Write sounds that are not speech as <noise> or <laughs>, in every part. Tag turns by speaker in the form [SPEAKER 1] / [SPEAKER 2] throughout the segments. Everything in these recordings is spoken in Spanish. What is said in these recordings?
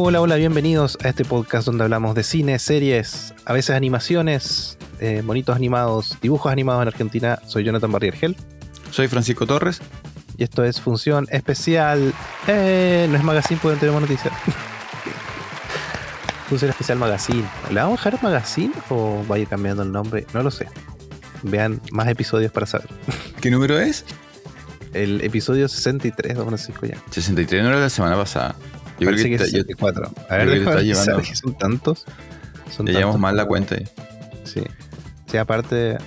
[SPEAKER 1] Hola, hola, bienvenidos a este podcast donde hablamos de cine, series, a veces animaciones, eh, monitos animados, dibujos animados en Argentina. Soy Jonathan Barriergel
[SPEAKER 2] Soy Francisco Torres.
[SPEAKER 1] y esto es Función Especial. Eh, no es Magazine, porque no tenemos noticias. <laughs> Función Especial Magazine. ¿Le vamos a dejar Magazine o vaya cambiando el nombre? No lo sé. Vean más episodios para saber. <laughs>
[SPEAKER 2] ¿Qué número es?
[SPEAKER 1] El episodio 63 de 1.5 ya.
[SPEAKER 2] 63 no era la semana pasada. Yo
[SPEAKER 1] Parece
[SPEAKER 2] creo que,
[SPEAKER 1] que es
[SPEAKER 2] está- yo-
[SPEAKER 1] 64. A
[SPEAKER 2] creo
[SPEAKER 1] ver,
[SPEAKER 2] que
[SPEAKER 1] déjame
[SPEAKER 2] está llevando-
[SPEAKER 1] que <laughs> son tantos. Son
[SPEAKER 2] ya llevamos mal la cuenta ahí.
[SPEAKER 1] Sí. Sí, aparte,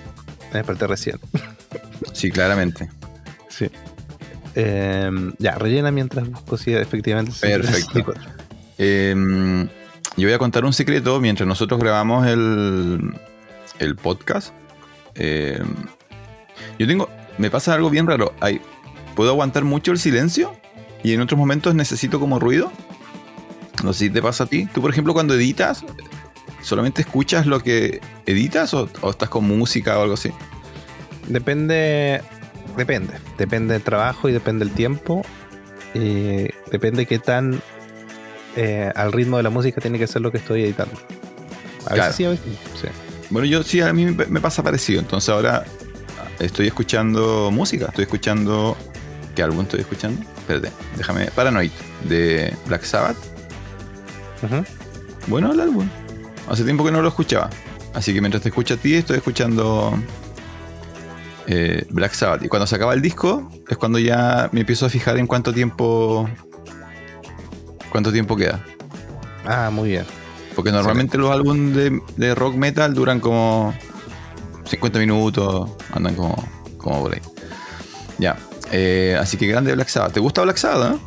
[SPEAKER 1] me desperté recién. <laughs>
[SPEAKER 2] Sí, claramente.
[SPEAKER 1] Sí. Em, ya, rellena mientras busco si efectivamente
[SPEAKER 2] Perfecto.
[SPEAKER 1] 64.
[SPEAKER 2] Eh, yo voy a contar un secreto mientras nosotros grabamos el, el podcast. Eh, yo tengo. Me pasa algo bien raro. Hay, puedo aguantar mucho el silencio y en otros momentos necesito como ruido. No sé si te pasa a ti. Tú, por ejemplo, cuando editas, ¿solamente escuchas lo que editas o, o estás con música o algo así?
[SPEAKER 1] Depende, depende. Depende del trabajo y depende del tiempo. Y depende qué tan eh, al ritmo de la música tiene que ser lo que estoy editando. A
[SPEAKER 2] Claro.
[SPEAKER 1] veces sí, a veces. Sí.
[SPEAKER 2] Bueno, yo sí, a mí me pasa parecido. Entonces ahora estoy escuchando música. Estoy escuchando. ¿Qué álbum estoy escuchando? Espérate, déjame. Paranoid, de Black Sabbath. Bueno, el álbum. Hace tiempo que no lo escuchaba. Así que mientras te escucho a ti, estoy escuchando eh, Black Sabbath. Y cuando se acaba el disco, es cuando ya me empiezo a fijar en cuánto tiempo. cuánto tiempo queda.
[SPEAKER 1] Ah, muy bien.
[SPEAKER 2] Porque normalmente los álbumes de, de rock metal duran como 50 minutos, andan como, como por ahí. Ya. Eh, así que grande Black Sabbath. ¿Te gusta Black Sabbath? eh?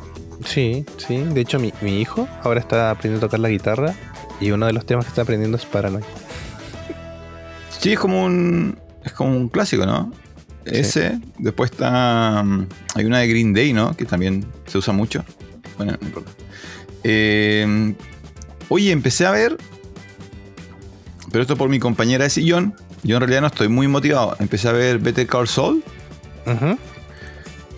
[SPEAKER 1] Sí, sí. De hecho, mi, mi hijo ahora está aprendiendo a tocar la guitarra. Y uno de los temas que está aprendiendo es Paranoid.
[SPEAKER 2] Sí, es como un. Es como un clásico, ¿no?
[SPEAKER 1] Sí.
[SPEAKER 2] Ese. Después está. mm, Hay una de Green Day, ¿no? Que también se usa mucho. Bueno, no importa. Eh, oye, empecé a ver. Pero esto por mi compañera de sillón. Yo en realidad no estoy muy motivado. Empecé a ver Better Call Saul.
[SPEAKER 1] Ujú.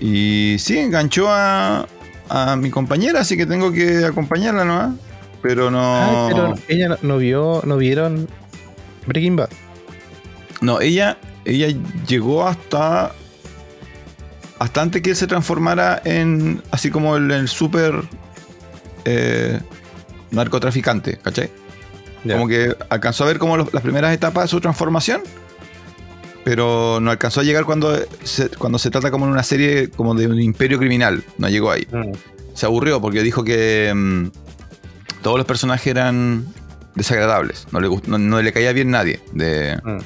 [SPEAKER 2] Y sí, enganchó a, a mi compañera, así que tengo que acompañarla, ¿no? Pero no.
[SPEAKER 1] Ah, pero ella no, no vio, no vieron Breaking Bad.
[SPEAKER 2] No, ella, ella llegó hasta. Hasta antes que él se transformara en. Así como el, el super. eh, narcotraficante, ¿cachai? Como que alcanzó a ver como los- las primeras etapas de su transformación. Pero no alcanzó a llegar cuando se, cuando se trata como en una serie como de un imperio criminal. No llegó ahí.
[SPEAKER 1] Mm.
[SPEAKER 2] se aburrió porque dijo que mm, todos los personajes eran desagradables. No le, gust- no, no le caía bien nadie. De,
[SPEAKER 1] Mm.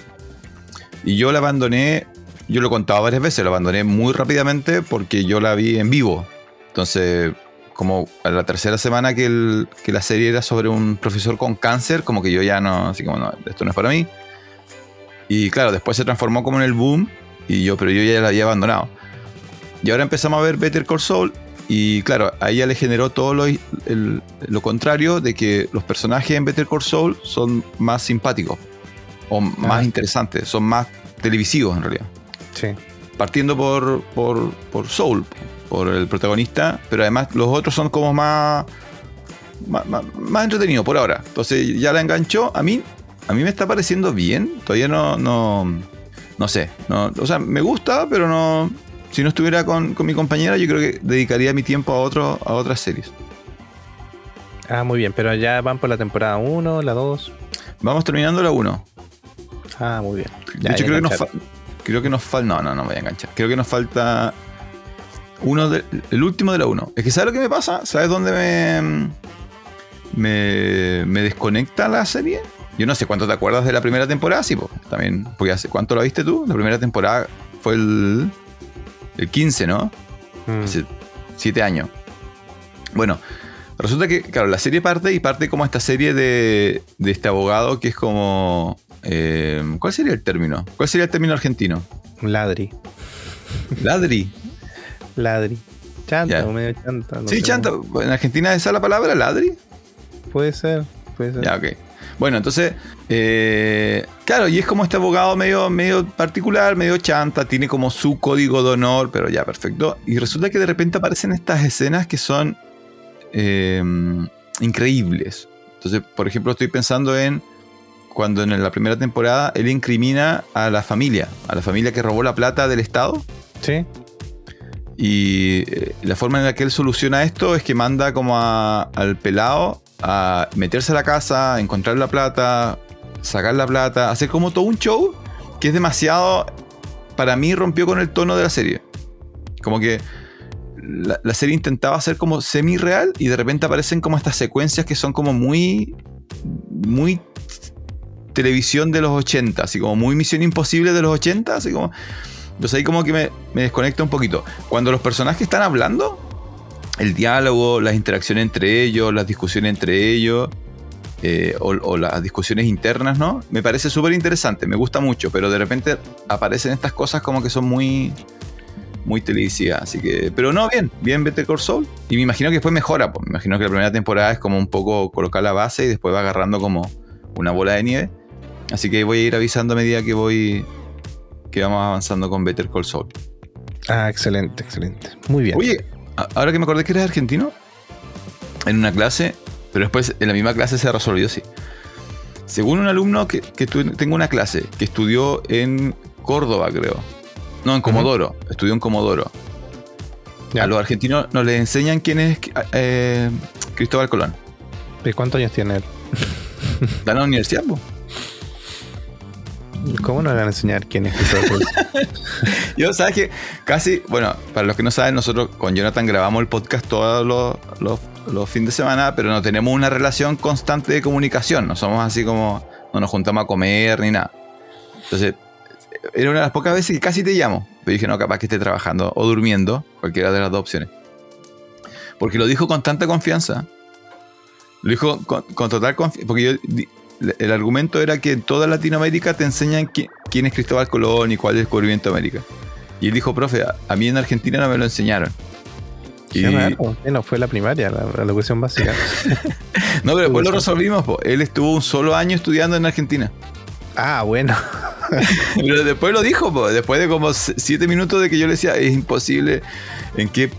[SPEAKER 2] y yo la abandoné, yo lo he contado varias veces, lo abandoné muy rápidamente porque yo la vi en vivo. Entonces, como a la tercera semana que, el- que la serie era sobre un profesor con cáncer, como que yo ya no, así como, no, esto no es para mí. Y claro, después se transformó como en el boom, y yo, pero yo ya la había abandonado. Y ahora empezamos a ver Better Call Saul, y claro, a ella le generó todo lo, el- lo contrario de que los personajes en Better Call Saul son más simpáticos, o más
[SPEAKER 1] Ah.
[SPEAKER 2] interesantes, son más televisivos en realidad.
[SPEAKER 1] Sí.
[SPEAKER 2] Partiendo por, por, por Soul, por el protagonista, pero además los otros son como más, más, más, más entretenidos por ahora. Entonces ya la enganchó. A mí, a mí me está pareciendo bien. Todavía no, no, no sé. No, o sea, me gusta, pero no. Si no estuviera con, con mi compañera, yo creo que dedicaría mi tiempo a, otro, a otras series.
[SPEAKER 1] Ah, muy bien. Pero ya van por la temporada 1, la 2.
[SPEAKER 2] Vamos terminando la 1.
[SPEAKER 1] Ah, muy bien.
[SPEAKER 2] De hecho, creo que, nos creo que nos falta. No, no, no voy a enganchar. Creo que nos falta. Uno de- el último de la 1. Es que ¿sabes lo que me pasa? ¿Sabes dónde me. Me, me desconecta la serie? Yo no sé cuánto te acuerdas de la primera temporada, sí, po, también. Porque hace, ¿cuánto la viste tú? La primera temporada fue el. el 15, ¿no?
[SPEAKER 1] Mm.
[SPEAKER 2] Hace 7 años. Bueno, resulta que, claro, la serie parte y parte como esta serie de, de este abogado que es como. eh, ¿Cuál sería el término? ¿Cuál sería el término argentino?
[SPEAKER 1] Ladri.
[SPEAKER 2] Ladri.
[SPEAKER 1] Ladri. Chanta,
[SPEAKER 2] Ya.
[SPEAKER 1] o medio chanta. no
[SPEAKER 2] sí, chanta.
[SPEAKER 1] cómo.
[SPEAKER 2] ¿En Argentina esa la palabra, ladri?
[SPEAKER 1] Puede ser, puede ser.
[SPEAKER 2] Ya, ok. Bueno, entonces, eh, claro, y es como este abogado medio, medio particular, medio chanta, tiene como su código de honor, pero ya, perfecto. Y resulta que de repente aparecen estas escenas que son eh, increíbles. Entonces, por ejemplo, estoy pensando en cuando en la primera temporada él incrimina a la familia, a la familia que robó la plata del Estado.
[SPEAKER 1] Sí.
[SPEAKER 2] Y eh, la forma en la que él soluciona esto es que manda como al pelado a meterse a la casa, encontrar la plata, sacar la plata, hacer como todo un show que es demasiado, para mí rompió con el tono de la serie. Como que la, serie intentaba hacer como semi-real y de repente aparecen como estas secuencias que son como muy, muy televisión de los 80, así como muy Misión Imposible de los 80, así como... Entonces ahí como que me desconecta un poquito. Cuando los personajes están hablando, el diálogo, las interacciones entre ellos, las discusiones entre ellos, eh, o, las discusiones internas, ¿no? Me parece súper interesante, me gusta mucho, pero de repente aparecen estas cosas como que son muy muy televisivas, así que, pero no, bien, bien Better Call Saul, y me imagino que después mejora, pues me imagino que la primera temporada es como un poco colocar la base y después va agarrando como una bola de nieve, así que voy a ir avisando a medida que voy que vamos avanzando con Better Call Saul.
[SPEAKER 1] Ah, excelente, excelente. Muy bien.
[SPEAKER 2] Oye, ahora que me acordé que eres argentino, en una clase, pero después en la misma clase se resolvió así. Según un alumno que, tengo una clase que estudió en Córdoba, creo. No, en Comodoro. Estudió en Comodoro. A los argentinos nos les enseñan quién es eh, Cristóbal Colón.
[SPEAKER 1] ¿De cuántos años tiene él?
[SPEAKER 2] ¿Está en la universidad?
[SPEAKER 1] ¿Cómo nos van a enseñar quién es <laughs>
[SPEAKER 2] Yo, sabes que casi, bueno, para los que no saben, nosotros con Jonathan grabamos el podcast todos los, fines de semana, pero no tenemos una relación constante de comunicación. No somos así como, no nos juntamos a comer ni nada. Entonces, era una de las pocas veces que casi te llamo. Pero dije, no, capaz que esté trabajando o durmiendo, cualquiera de las dos opciones. Porque lo dijo con tanta confianza. Lo dijo con total confianza. Porque yo el argumento era que en toda Latinoamérica te enseñan quién es Cristóbal Colón y cuál es el descubrimiento de América. Y él dijo, profe, a mí en Argentina no me lo enseñaron.
[SPEAKER 1] Y... no fue la primaria, la, educación básica. <laughs>
[SPEAKER 2] no, pero después lo resolvimos. Él estuvo un solo año estudiando en Argentina.
[SPEAKER 1] Ah, bueno. <laughs>
[SPEAKER 2] pero después lo dijo, después de como siete minutos de que yo le decía, es imposible, ¿en qué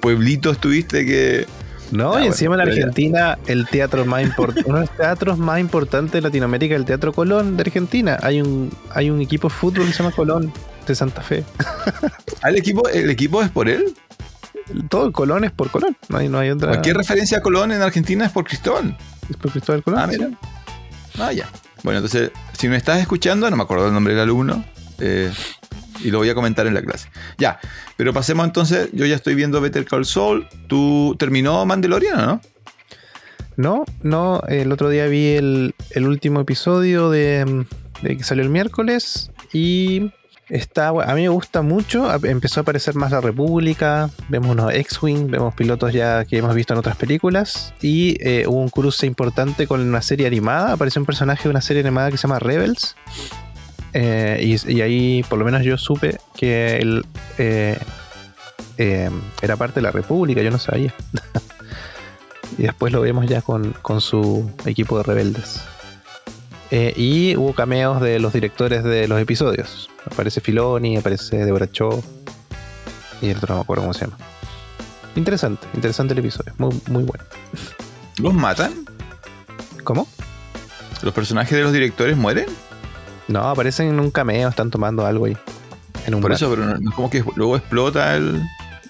[SPEAKER 2] pueblito estuviste que
[SPEAKER 1] no, ah, y encima en Argentina, el teatro más importante, <laughs> uno de los teatros más importantes de Latinoamérica, el Teatro Colón de Argentina. Hay un, hay un equipo de fútbol que se llama Colón de Santa Fe. <laughs>
[SPEAKER 2] ¿El equipo, ¿El equipo es por él?
[SPEAKER 1] Todo el Colón es por Colón. No hay, no hay otra.
[SPEAKER 2] Cualquier referencia a Colón en Argentina es por Cristóbal.
[SPEAKER 1] Es por Cristóbal Colón.
[SPEAKER 2] Ah, mira. Ah, ya. Bueno, entonces, si me estás escuchando, no me acuerdo el nombre del alumno. Eh, y lo voy a comentar en la clase. Ya, pero pasemos entonces, yo ya estoy viendo Better Call Saul. ¿Tú terminó Mandalorian o no?
[SPEAKER 1] No, no, el otro día vi el, último episodio de, que salió el miércoles y está, a mí me gusta mucho, empezó a aparecer más la República, vemos unos X-Wing, vemos pilotos ya que hemos visto en otras películas y eh, hubo un cruce importante con una serie animada, apareció un personaje de una serie animada que se llama Rebels eh, y, ahí por lo menos yo supe que él eh, eh, era parte de la República, yo no sabía. <laughs> y después lo vemos ya con, su equipo de rebeldes. y hubo cameos de los directores de los episodios. Aparece Filoni, aparece Deborah Cho y el otro no me acuerdo cómo se llama. Interesante, interesante el episodio, muy, muy bueno.
[SPEAKER 2] ¿Los matan?
[SPEAKER 1] ¿Cómo?
[SPEAKER 2] ¿Los personajes de los directores mueren?
[SPEAKER 1] No, aparecen en un cameo, están tomando algo ahí.
[SPEAKER 2] En un Por eso, pero no, es como que luego explota el.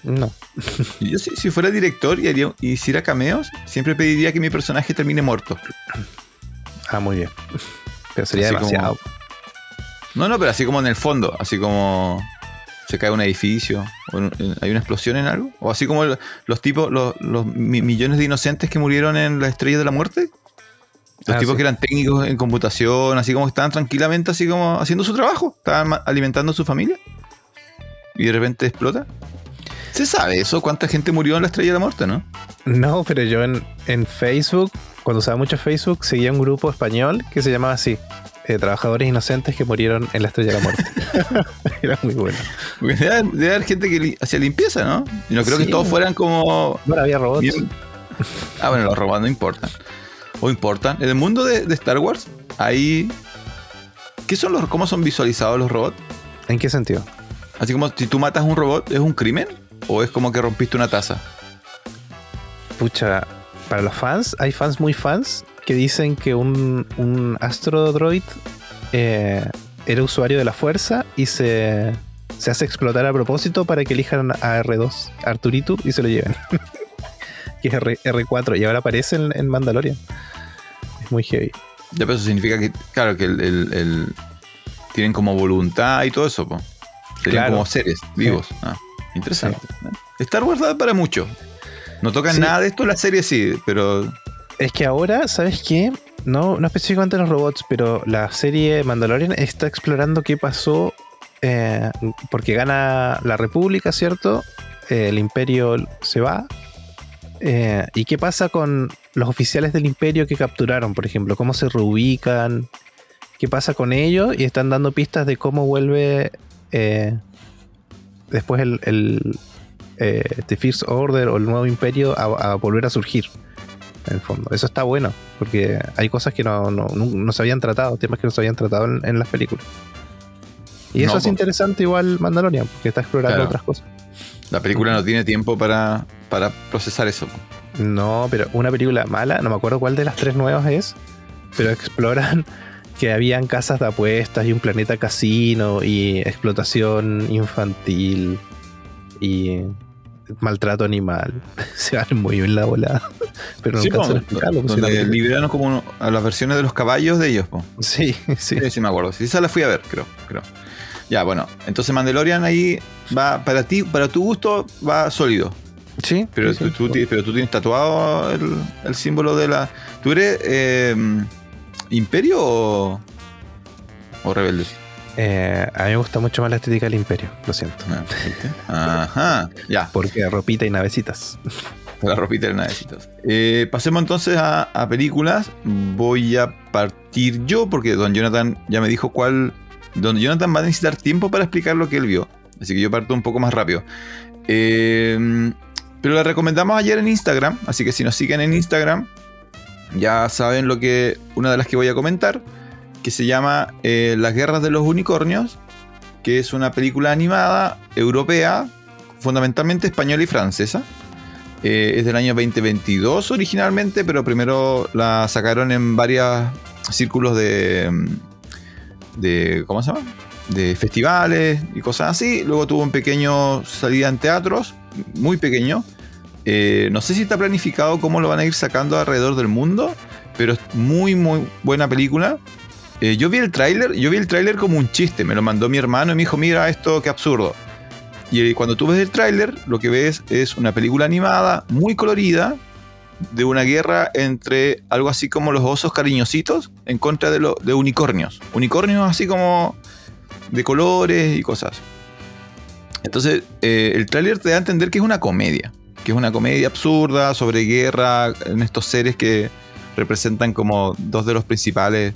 [SPEAKER 1] No. <laughs>
[SPEAKER 2] Yo si, fuera director y haría, hiciera cameos, siempre pediría que mi personaje termine muerto.
[SPEAKER 1] Ah, muy bien. Pero sería demasiado.
[SPEAKER 2] No, no, pero así como en el fondo, así como se cae un edificio, o hay una explosión en algo, o así como los tipos, los, los millones de inocentes que murieron en la estrella de la muerte. Los ah, tipos que eran técnicos en computación, así como estaban tranquilamente, así como haciendo su trabajo, estaban alimentando a su familia. Y de repente explota. ¿Se sabe eso? ¿Cuánta gente murió en la estrella de la muerte, no?
[SPEAKER 1] No, pero yo en, en Facebook, cuando usaba mucho Facebook, seguía un grupo español que se llamaba así. Eh, trabajadores inocentes que murieron en la estrella de la muerte. <laughs> <laughs> Era muy bueno.
[SPEAKER 2] Debe, haber gente que hacía limpieza, ¿no? Y no creo que todos fueran como.
[SPEAKER 1] Bueno, había robots.
[SPEAKER 2] Ah, bueno, los robots no importan o importan. En el mundo de, Star Wars, hay. ¿Qué son los, ¿Cómo son visualizados los robots?
[SPEAKER 1] ¿En qué sentido?
[SPEAKER 2] Así como si tú matas a un robot, ¿es un crimen? ¿O es como que rompiste una taza?
[SPEAKER 1] Pucha, para los fans, hay fans muy fans que dicen que un, un Astro Droid eh, era usuario de la fuerza y se, se hace explotar a propósito para que elijan a R2, Arturito, y se lo lleven. <laughs> que es R, 4 y ahora aparece en, en Mandalorian. Es muy heavy.
[SPEAKER 2] Ya, pero eso significa que, claro, que el, el- el- tienen como voluntad y todo eso, po. Serían
[SPEAKER 1] Claro.
[SPEAKER 2] como seres vivos. Ah, interesante. Star Wars da para mucho. No tocan
[SPEAKER 1] Sí.
[SPEAKER 2] nada de esto en la serie, sí, pero
[SPEAKER 1] Es que ahora, ¿sabes qué? No, no específicamente los robots, pero la serie Mandalorian está explorando qué pasó eh, porque gana la República, ¿cierto? Eh, el Imperio se va. Eh, ¿Y qué pasa con los oficiales del Imperio que capturaron, por ejemplo? ¿Cómo se reubican? ¿Qué pasa con ellos? Y están dando pistas de cómo vuelve eh, después el, el eh, The First Order o el nuevo Imperio a- a volver a surgir en el fondo. Eso está bueno, porque hay cosas que no, no, no- no se habían tratado, temas que no se habían tratado en, en las películas. Y eso
[SPEAKER 2] No,
[SPEAKER 1] es interesante igual Mandalorian, porque está explorando
[SPEAKER 2] Claro.
[SPEAKER 1] otras cosas.
[SPEAKER 2] La película no tiene tiempo para, para procesar eso.
[SPEAKER 1] No, pero una película mala, no me acuerdo cuál de las tres nuevas es, pero exploran <laughs> que habían casas de apuestas y un planeta casino y explotación infantil y maltrato animal. <laughs> Se van muy bien la volada. <laughs> Pero
[SPEAKER 2] Sí,
[SPEAKER 1] nunca
[SPEAKER 2] po,
[SPEAKER 1] se lo explicaron, pues,
[SPEAKER 2] donde liberaron como uno- a las versiones de los caballos de ellos. po.
[SPEAKER 1] Sí, sí.
[SPEAKER 2] Sí, sí me acuerdo. Sí, esa la fui a ver, creo, creo. Ya, bueno, entonces Mandalorian ahí va, para ti, para tu gusto, va sólido.
[SPEAKER 1] Sí,
[SPEAKER 2] Pero,
[SPEAKER 1] sí,
[SPEAKER 2] tú,
[SPEAKER 1] sí.
[SPEAKER 2] tú ti- pero tú tienes tatuado el, el símbolo de la. ¿Tú eres eh, imperio o, o rebelde?
[SPEAKER 1] Eh, a mí me gusta mucho más la estética del imperio, lo siento.
[SPEAKER 2] Ah. Ajá, ya,
[SPEAKER 1] Porque ropita y navecitas.
[SPEAKER 2] la ropita de navecitos. Eh, pasemos entonces a, a películas. Voy a partir yo porque Don Jonathan ya me dijo cuál. Don Jonathan va a necesitar tiempo para explicar lo que él vio. Así que yo parto un poco más rápido. Eh, pero la recomendamos ayer en Instagram. Así que si nos siguen en Instagram, ya saben lo que. Una de las que voy a comentar. Que se llama eh, Las Guerras de los Unicornios. Que es una película animada europea. Fundamentalmente española y francesa. Eh, es del año 2022 originalmente, pero primero la sacaron en varios círculos de, de. ¿Cómo se llama? De festivales y cosas así. Luego tuvo un pequeño salida en teatros, muy pequeño. Eh, no sé si está planificado cómo lo van a ir sacando alrededor del mundo, pero es muy, muy buena película. Eh, yo vi el tráiler, yo vi el tráiler como un chiste, me lo mandó mi hermano y me dijo, mira esto, qué absurdo. Y eh, cuando tú ves el tráiler, lo que ves es una película animada muy colorida de una guerra entre algo así como los osos cariñositos en contra de, lo- de unicornios. Unicornios así como de colores y cosas. Entonces, eh, el tráiler te da a entender que es una comedia. Que es una comedia absurda sobre guerra en estos seres que representan como dos de los principales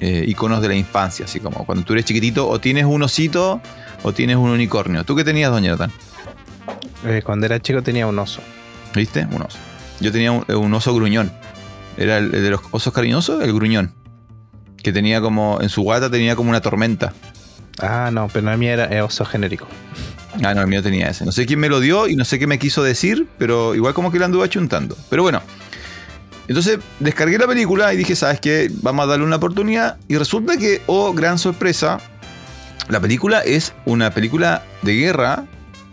[SPEAKER 2] eh, iconos de la infancia. Así como cuando tú eres chiquitito o tienes un osito o tienes un unicornio. ¿Tú qué tenías, doña Jonathan?
[SPEAKER 1] Eh, cuando era chico tenía un oso.
[SPEAKER 2] ¿Viste? Un oso. Yo tenía un, un oso gruñón. Era el, el de los osos cariñosos, el gruñón. Que tenía como, en su guata tenía como una tormenta.
[SPEAKER 1] Ah, no, pero la mía era oso genérico.
[SPEAKER 2] Ah, no, el mío tenía ese. No sé quién me lo dio y no sé qué me quiso decir, pero igual como que le anduve achuntando. Pero bueno. Entonces descargué la película y dije, ¿sabes qué? Vamos a darle una oportunidad. Y resulta que, oh, gran sorpresa, la película es una película de guerra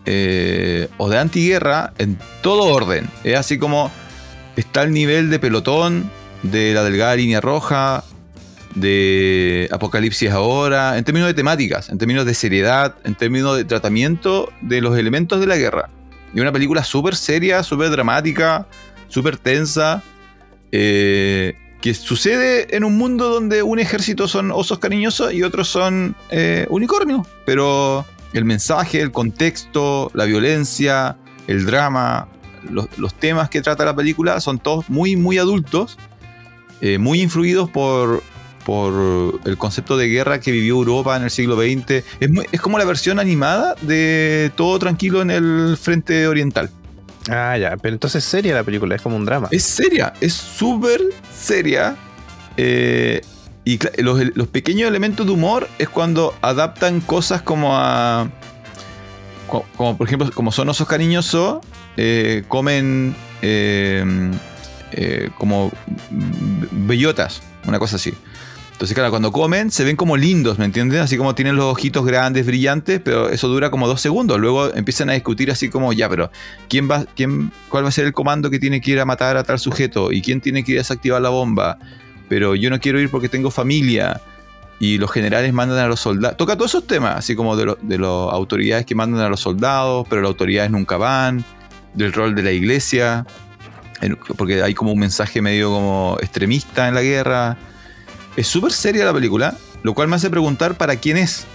[SPEAKER 2] eh, o de antiguerra en todo orden. Es así como está el nivel de pelotón, de la delgada línea roja, de Apocalipsis ahora, en términos de temáticas, en términos de seriedad, en términos de tratamiento de los elementos de la guerra. Y una película súper seria, súper dramática, súper tensa, eh, que sucede en un mundo donde un ejército son osos cariñosos y otros son eh, unicornios. Pero el mensaje, el contexto, la violencia, el drama, los, los temas que trata la película son todos muy, muy adultos, eh, muy influidos por, por el concepto de guerra que vivió Europa en el siglo XX. Es, muy- es como la versión animada de Todo Tranquilo en el Frente Oriental.
[SPEAKER 1] Ah, ya, pero entonces es seria la película, es como un drama.
[SPEAKER 2] Es seria, es súper seria. eh, y los, pequeños elementos de humor es cuando adaptan cosas como a. co- Como por ejemplo, como son osos cariñosos, eh, comen eh, eh, como bellotas, una cosa así. Entonces, claro, cuando comen se ven como lindos, ¿me entiendes? Así como tienen los ojitos grandes, brillantes, pero eso dura como dos segundos. Luego empiezan a discutir así como, ya, pero ¿quién va, quién, ¿cuál va a ser el comando que tiene que ir a matar a tal sujeto? ¿Y quién tiene que ir a desactivar la bomba? Pero yo no quiero ir porque tengo familia. Y los generales mandan a los soldados. Toca todos esos temas, así como de, de las autoridades que mandan a los soldados, pero las autoridades nunca van. Del rol de la iglesia. Porque hay como un mensaje medio como extremista en la guerra es súper seria la película, lo cual me hace preguntar para quién es.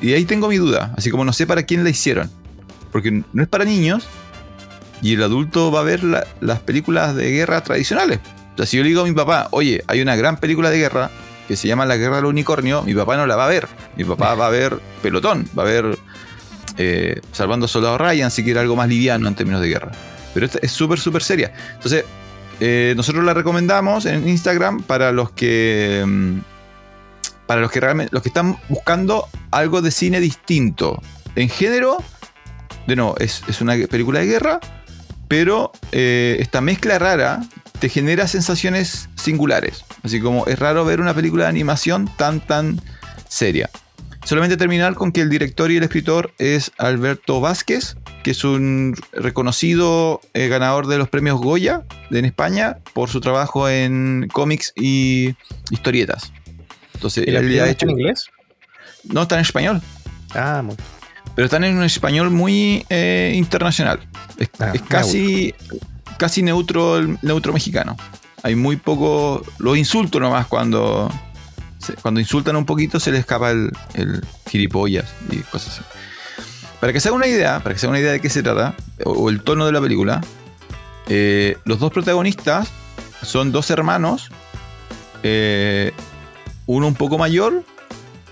[SPEAKER 2] Y ahí tengo mi duda, así como no sé para quién la hicieron. Porque no es para niños y el adulto va a ver las películas de guerra tradicionales. O sea, si yo le digo a mi papá, oye, hay una gran película de guerra que se llama La Guerra del Unicornio, mi papá no la va a ver. Mi papá va a ver Pelotón, va a ver eh, Salvando Soldado Ryan, si quiere algo más liviano en términos de guerra. Pero esta es súper, súper seria. Entonces, eh, nosotros la recomendamos en Instagram para los que. Mm, para los que realmente. Los que están buscando algo de cine distinto. En género. De nuevo, es, una película de guerra. Pero eh, esta mezcla rara te genera sensaciones singulares. Así como es raro ver una película de animación tan, tan seria. Solamente terminar con que el director y el escritor es Alberto Vázquez, que es un reconocido eh, ganador de los premios Goya en España por su trabajo en cómics y historietas.
[SPEAKER 1] Entonces, ¿Y él hecho en inglés?
[SPEAKER 2] No, está en español.
[SPEAKER 1] Ah, muy
[SPEAKER 2] Pero están en un español muy eh, internacional. Es, ah, casi, casi neutro, neutro mexicano. Hay muy poco. Los insulto nomás cuando cuando insultan un poquito se les escapa el, el gilipollas y cosas así. Para que se haga una idea, para que se haga una idea de qué se trata, o, el tono de la película, eh, los dos protagonistas son dos hermanos, eh, uno un poco mayor,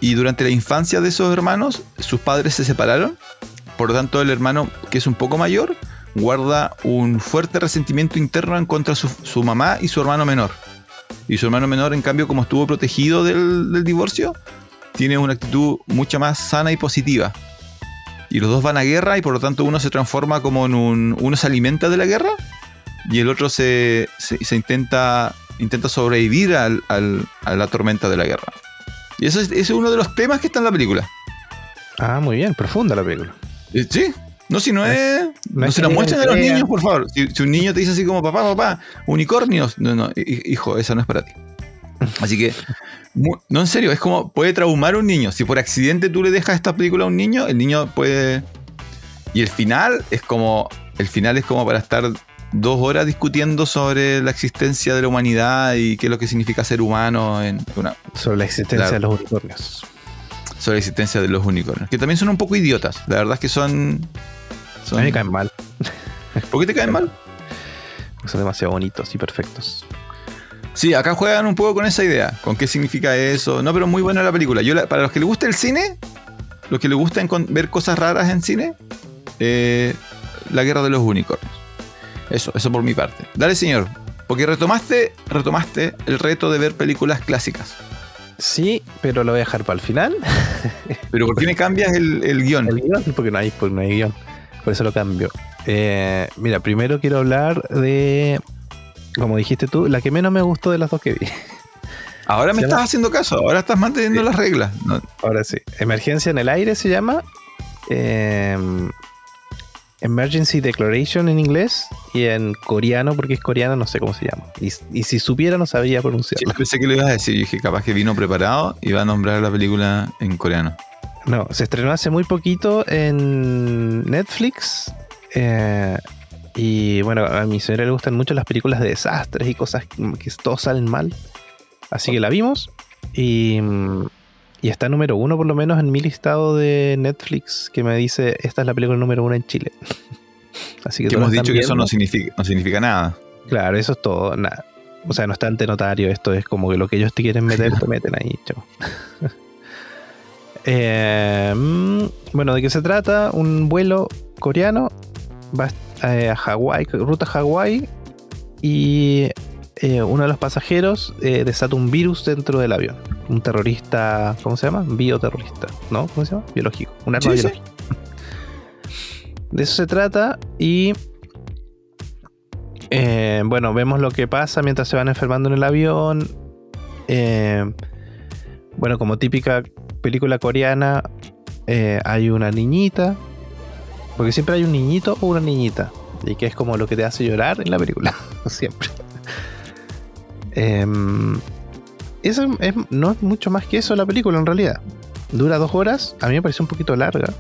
[SPEAKER 2] y durante la infancia de esos hermanos, sus padres se separaron. Por lo tanto, el hermano, que es un poco mayor, guarda un fuerte resentimiento interno en contra de su mamá y su hermano menor. Y su hermano menor, en cambio, como estuvo protegido del, divorcio, tiene una actitud mucho más sana y positiva. Y los dos van a guerra y por lo tanto uno se transforma como en un... Uno se alimenta de la guerra y el otro se, se, intenta, intenta sobrevivir al, a la tormenta de la guerra. Y eso es, es uno de los temas que está en la película.
[SPEAKER 1] Ah, muy bien, profunda la película.
[SPEAKER 2] Eh, sí, no, si no es. No, se lo muestren a los niños, por favor. Si, un niño te dice así como, papá, papá, unicornios. No, no, hijo, esa no es para ti. <laughs> Así que, no, en serio, es como puede traumar a un niño. Si por accidente tú le dejas esta película a un niño, el niño puede. Y el final es como. El final es como para estar dos horas discutiendo sobre la existencia de la humanidad y qué es lo que significa ser humano en una.
[SPEAKER 1] Sobre la existencia de los unicornios.
[SPEAKER 2] Sobre la existencia de los unicornios. Que también son un poco idiotas. La verdad es que son
[SPEAKER 1] a mí me caen mal. <laughs>
[SPEAKER 2] ¿Por qué te caen mal?
[SPEAKER 1] Porque son demasiado bonitos y perfectos.
[SPEAKER 2] Sí, acá juegan un poco con esa idea, con qué significa eso. No, pero muy buena la película. Yo para los que les gusta el cine, los que les gusta ver cosas raras en cine, eh, La Guerra de los Unicornios. Eso, eso por mi parte. Dale, señor. Porque retomaste, retomaste el reto de ver películas clásicas.
[SPEAKER 1] Sí, pero lo voy a dejar para el final.
[SPEAKER 2] ¿Pero por qué me cambias el, el guion?
[SPEAKER 1] El guion, porque no hay, porque no hay guion. Por eso lo cambio. Eh, mira, primero quiero hablar de, como dijiste tú, la que menos me gustó de las dos que vi. <laughs>
[SPEAKER 2] Ahora me estás haciendo caso, ahora estás manteniendo las reglas.
[SPEAKER 1] Ahora sí. Emergencia en el aire se llama. Eh, Emergency Declaration en inglés y en coreano, porque es coreano, no sé cómo se llama. Y, si supiera, no sabría pronunciarlo.
[SPEAKER 2] Sí, pensé que lo ibas a decir, dije, capaz que vino preparado y va a nombrar la película en coreano.
[SPEAKER 1] No, se estrenó hace muy poquito en Netflix. Eh, y bueno, a mi señora le gustan mucho las películas de desastres y cosas que todos salen mal. Así que la vimos. Y, y está número uno, por lo menos, en mi listado de Netflix que me dice: Esta es la película número uno en Chile. <laughs>
[SPEAKER 2] Así que, hemos dicho que eso no significa, no significa nada.
[SPEAKER 1] Claro, eso es todo. Nada. O sea, no está ante notario. Esto es como que lo que ellos te quieren meter, te meten ahí, chavo. <laughs> Eh, mm, bueno, ¿de qué se trata? Un vuelo coreano va eh, a Hawái, ruta Hawái, y eh, uno de los pasajeros desata un virus dentro del avión. Un terrorista, ¿cómo se llama? Bioterrorista, ¿no? ¿Cómo se llama? Biológico. Un arma biológica. De eso se trata y Eh, bueno, vemos lo que pasa mientras se van enfermando en el avión. Bueno, como típica película coreana, eh, hay una niñita. Porque siempre hay un niñito o una niñita. Y que es como lo que te hace llorar en la película. <laughs> siempre. Em, eso es- no es mucho más que eso la película en realidad. Dura dos horas. A mí me parece un poquito larga.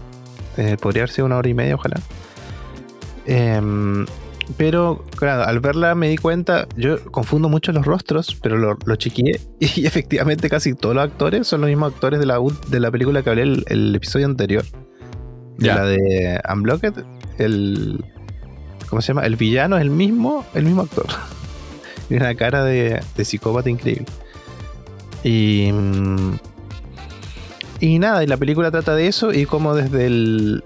[SPEAKER 1] Eh, podría haber sido una hora y media, ojalá. Pero, claro, al verla me di cuenta, yo confundo mucho los rostros, pero lo, lo chequeé <laughs> y efectivamente casi todos los actores son los mismos actores de la, de la película que hablé el, el episodio anterior. De la de Unblocked, el... ¿Cómo se llama? El villano es el mismo, el mismo actor. <laughs> Tiene una cara de, de psicópata increíble. Y... mm, Y nada, y la película trata de eso y cómo desde el...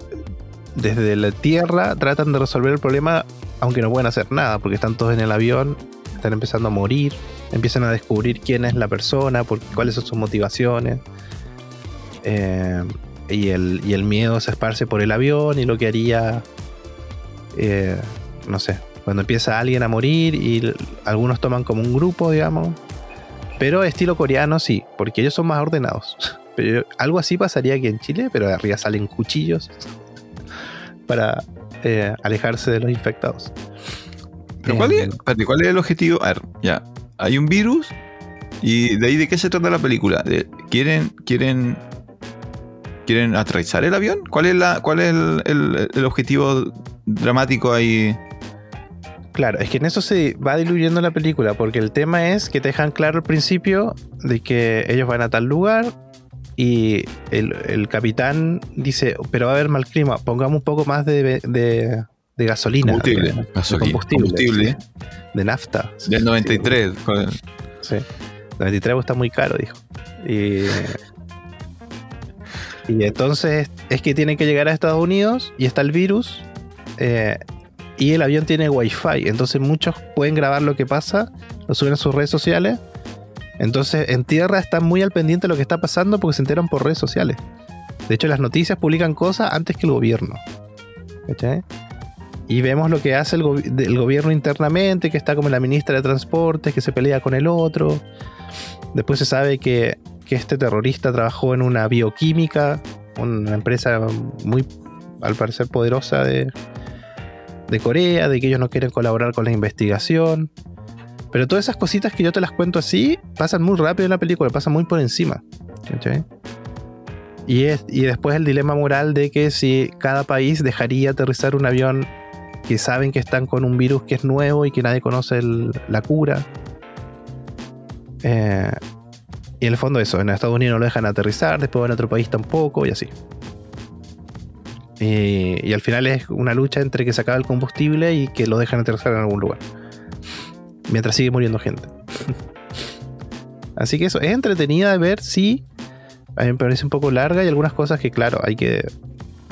[SPEAKER 1] Desde la tierra tratan de resolver el problema aunque no pueden hacer nada, porque están todos en el avión, están empezando a morir, empiezan a descubrir quién es la persona, cuáles son sus motivaciones. Eh, y, el, miedo se esparce por el avión y lo que haría, eh, no sé, cuando empieza alguien a morir y algunos toman como un grupo, digamos. Pero estilo coreano sí, porque ellos son más ordenados. <laughs> Pero algo así pasaría aquí en Chile, pero de arriba salen cuchillos <laughs> para eh, alejarse de los infectados.
[SPEAKER 2] Pero ¿cuál es, espérate, ¿cuál es el objetivo? A ver, ya. Hay un virus. ¿Y de ahí de qué se trata la película? De- ¿Quieren, quieren, quieren aterrizar el avión? ¿Cuál es, la, cuál es el, el- el objetivo dramático ahí?
[SPEAKER 1] Claro, es que en eso se va diluyendo la película, porque el tema es que te dejan claro al principio de que ellos van a tal lugar y el, el capitán dice, pero va a haber mal clima, pongamos un poco más de, de- de gasolina.
[SPEAKER 2] Combustible.
[SPEAKER 1] de-
[SPEAKER 2] Gasolina,
[SPEAKER 1] combustible,
[SPEAKER 2] combustible.
[SPEAKER 1] de nafta.
[SPEAKER 2] Del 93. joder.
[SPEAKER 1] Sí. 93 está muy caro, dijo. Y, y entonces es que tienen que llegar a Estados Unidos y está el virus. eh, y el avión tiene wifi. Entonces muchos pueden grabar lo que pasa, lo suben a sus redes sociales. Entonces en tierra están muy al pendiente de lo que está pasando porque se enteran por redes sociales. De hecho, las noticias publican cosas antes que el gobierno. ¿Cachai? Y vemos lo que hace el, gobi- el gobierno internamente, que está como la ministra de Transportes, que se pelea con el otro. Después se sabe que, este terrorista trabajó en una bioquímica, una empresa muy, al parecer, poderosa de, de Corea, de que ellos no quieren colaborar con la investigación. Pero todas esas cositas que yo te las cuento así, pasan muy rápido en la película, pasan muy por encima. Y, es, y después el dilema moral de que si cada país dejaría aterrizar un avión que saben que están con un virus que es nuevo y que nadie conoce la cura. Eh, y en el fondo eso, en Estados Unidos no lo dejan aterrizar, después en otro país tampoco y así. Y, y al final es una lucha entre que se acaba el combustible y que lo dejan aterrizar en algún lugar. Mientras sigue muriendo gente. Así que eso, es entretenida de ver, sí. A mí me parece un poco larga y algunas cosas que, claro, hay que.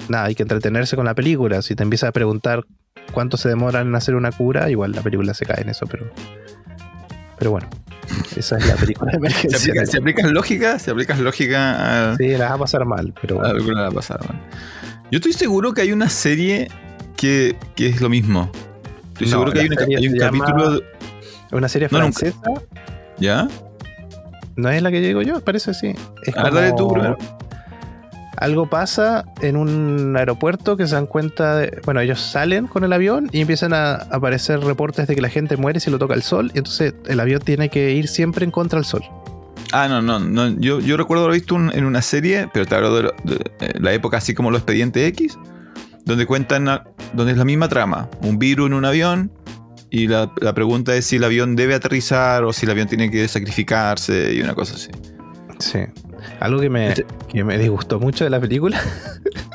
[SPEAKER 1] Nada, hay que entretenerse con la película. Si te empiezas a preguntar cuánto se demoran en hacer una cura, igual la película se cae en eso, pero. Pero bueno, esa es la película de <laughs>
[SPEAKER 2] ¿Se
[SPEAKER 1] emergencia.
[SPEAKER 2] aplica, se aplica lógica? ¿Se aplica lógica a,
[SPEAKER 1] Sí, la va a pasar mal, pero
[SPEAKER 2] a
[SPEAKER 1] bueno.
[SPEAKER 2] alguna la pasada? man? Yo estoy seguro que hay una serie que, que es lo mismo. Estoy
[SPEAKER 1] No,
[SPEAKER 2] seguro que hay, una- hay un
[SPEAKER 1] llama-
[SPEAKER 2] capítulo.
[SPEAKER 1] Es una serie
[SPEAKER 2] No, nunca.
[SPEAKER 1] francesa.
[SPEAKER 2] ¿Ya?
[SPEAKER 1] ¿No es la que digo yo? Parece sí. Es
[SPEAKER 2] tú primero.
[SPEAKER 1] Algo pasa en un aeropuerto que se dan cuenta de. Bueno, ellos salen con el avión y empiezan a aparecer reportes de que la gente muere si lo toca el sol. Y entonces el avión tiene que ir siempre en contra del sol.
[SPEAKER 2] Ah, no, no, no. Yo, yo recuerdo haber visto un- en una serie, pero te hablo de, eh, la época así como los expedientes X, donde cuentan, a- donde es la misma trama. Un virus en un avión y la, la pregunta es si el avión debe aterrizar o si el avión tiene que sacrificarse y una cosa así.
[SPEAKER 1] Sí. Algo que me,
[SPEAKER 2] Este-
[SPEAKER 1] que me disgustó mucho de la película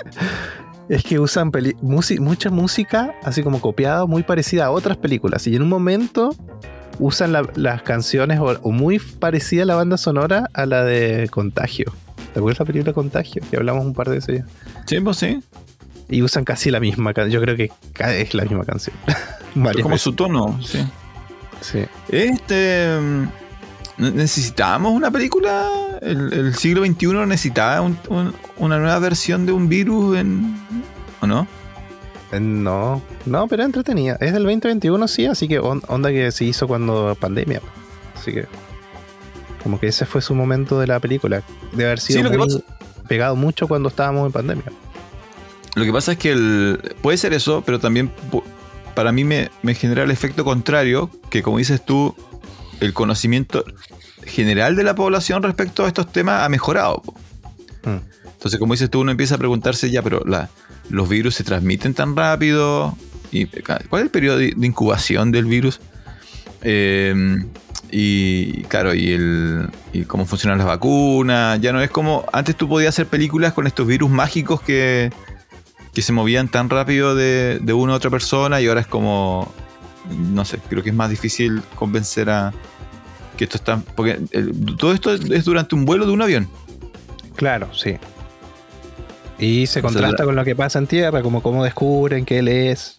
[SPEAKER 1] <laughs> es que usan mucha música así como copiada, muy parecida a otras películas. Y en un momento usan la- las canciones o, o muy parecida la banda sonora a la de Contagio. ¿Te acuerdas la película Contagio? Que hablamos un par de veces ya.
[SPEAKER 2] Sí, pues sí.
[SPEAKER 1] Y usan casi la misma canción. Yo creo que es la misma canción. <laughs>
[SPEAKER 2] Es
[SPEAKER 1] Varias
[SPEAKER 2] como su tono, sí.
[SPEAKER 1] Sí.
[SPEAKER 2] Este. mm, ¿Necesitábamos una película? ¿El, el siglo XXI necesitaba un- un- una nueva versión de un virus en, ¿O no?
[SPEAKER 1] Eh, No, no, pero entretenida. Es del 2021, sí, así que on- onda que se hizo cuando pandemia. Así que. Como que ese fue su momento de la película. De haber sido
[SPEAKER 2] Sí,
[SPEAKER 1] muy pegado mucho cuando estábamos en pandemia.
[SPEAKER 2] Lo que pasa es que el, puede ser eso, pero también para mí me, me genera el efecto contrario, que como dices tú, el conocimiento general de la población respecto a estos temas ha mejorado.
[SPEAKER 1] Mm.
[SPEAKER 2] Entonces, como dices tú, uno empieza a preguntarse ya, pero la- los virus se transmiten tan rápido. ¿Y ¿Cuál es el periodo de, de incubación del virus? Eh, y claro, y, el, y cómo funcionan las vacunas. Ya no es como. Antes tú podías hacer películas con estos virus mágicos que, que se movían tan rápido de, de una a otra persona y ahora es como. No sé, creo que es más difícil convencer a. Que esto está. Porque el- todo esto es durante un vuelo de un avión.
[SPEAKER 1] Claro, sí. Y se
[SPEAKER 2] O sea,
[SPEAKER 1] contrasta con lo que pasa en tierra, como cómo descubren que él es,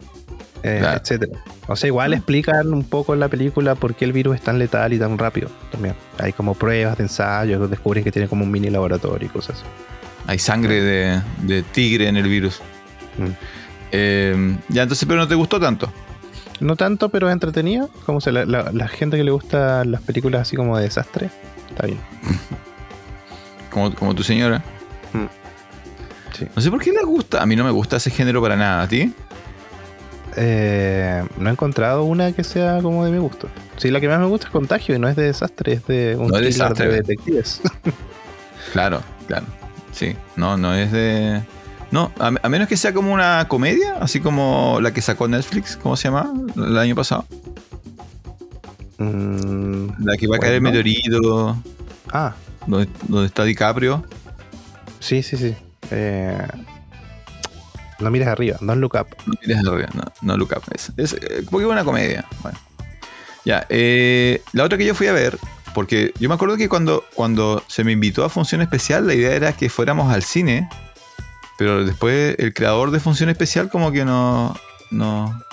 [SPEAKER 1] eh,
[SPEAKER 2] Claro.
[SPEAKER 1] etcétera. O sea, igual explican un poco en la película por qué el virus es tan letal y tan rápido también. Hay como pruebas de ensayos, descubren que tiene como un mini laboratorio y cosas así.
[SPEAKER 2] Hay sangre de, de tigre en el virus.
[SPEAKER 1] Mm.
[SPEAKER 2] Eh, ya, entonces, pero no te gustó tanto.
[SPEAKER 1] No tanto, pero es entretenida. Como se la, la- la gente que le gusta las películas así como de desastre, está bien. <laughs>
[SPEAKER 2] Como, como tu señora.
[SPEAKER 1] Mm. Sí.
[SPEAKER 2] No sé por qué le gusta. A mí no me gusta ese género para nada. ¿A ti?
[SPEAKER 1] Eh, no he encontrado una que sea como de mi gusto. Sí, la que más me gusta es Contagio y no es de desastre, es de un
[SPEAKER 2] No es
[SPEAKER 1] thriller
[SPEAKER 2] desastre.
[SPEAKER 1] de detectives. <laughs>
[SPEAKER 2] Claro, claro. Sí, no, no es de. No, a, a menos que sea como una comedia, así como la que sacó Netflix, ¿cómo se llama? El año pasado.
[SPEAKER 1] Mm,
[SPEAKER 2] La que va a caer el meteorito,
[SPEAKER 1] ah,
[SPEAKER 2] donde, donde está DiCaprio.
[SPEAKER 1] sí, sí, sí. Eh, no mires arriba, don't look up.
[SPEAKER 2] No mires arriba, no, no look up. Es, es, eh, porque es una comedia. Bueno. Ya, eh, la otra que yo fui a ver, porque yo me acuerdo que cuando, cuando se me invitó a Función Especial, la idea era que fuéramos al cine, pero después el creador de Función Especial como que no, no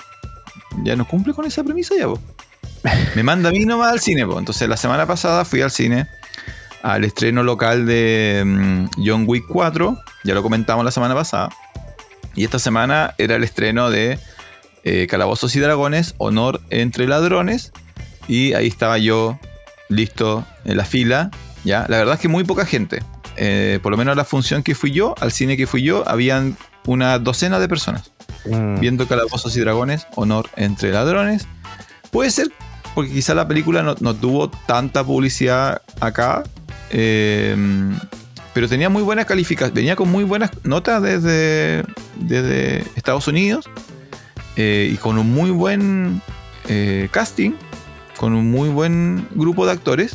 [SPEAKER 2] ya no cumple con esa premisa ya, po. Me manda a mí nomás al cine, po. Entonces la semana pasada fui al cine al estreno local de mm, John Wick 4, ya lo comentamos la semana pasada. Y esta semana era el estreno de eh, Calabozos y Dragones, Honor entre Ladrones. Y ahí estaba yo, listo, en la fila. ¿ya? La verdad es que muy poca gente. Eh, por lo menos a la función que fui yo, al cine que fui yo, habían una docena de personas
[SPEAKER 1] Mm,
[SPEAKER 2] viendo Calabozos y Dragones, Honor entre Ladrones. Puede ser porque quizá la película no, no tuvo tanta publicidad acá, eh, pero tenía muy buenas calificaciones, venía con muy buenas notas desde, desde Estados Unidos eh, y con un muy buen casting, con un muy buen grupo de actores.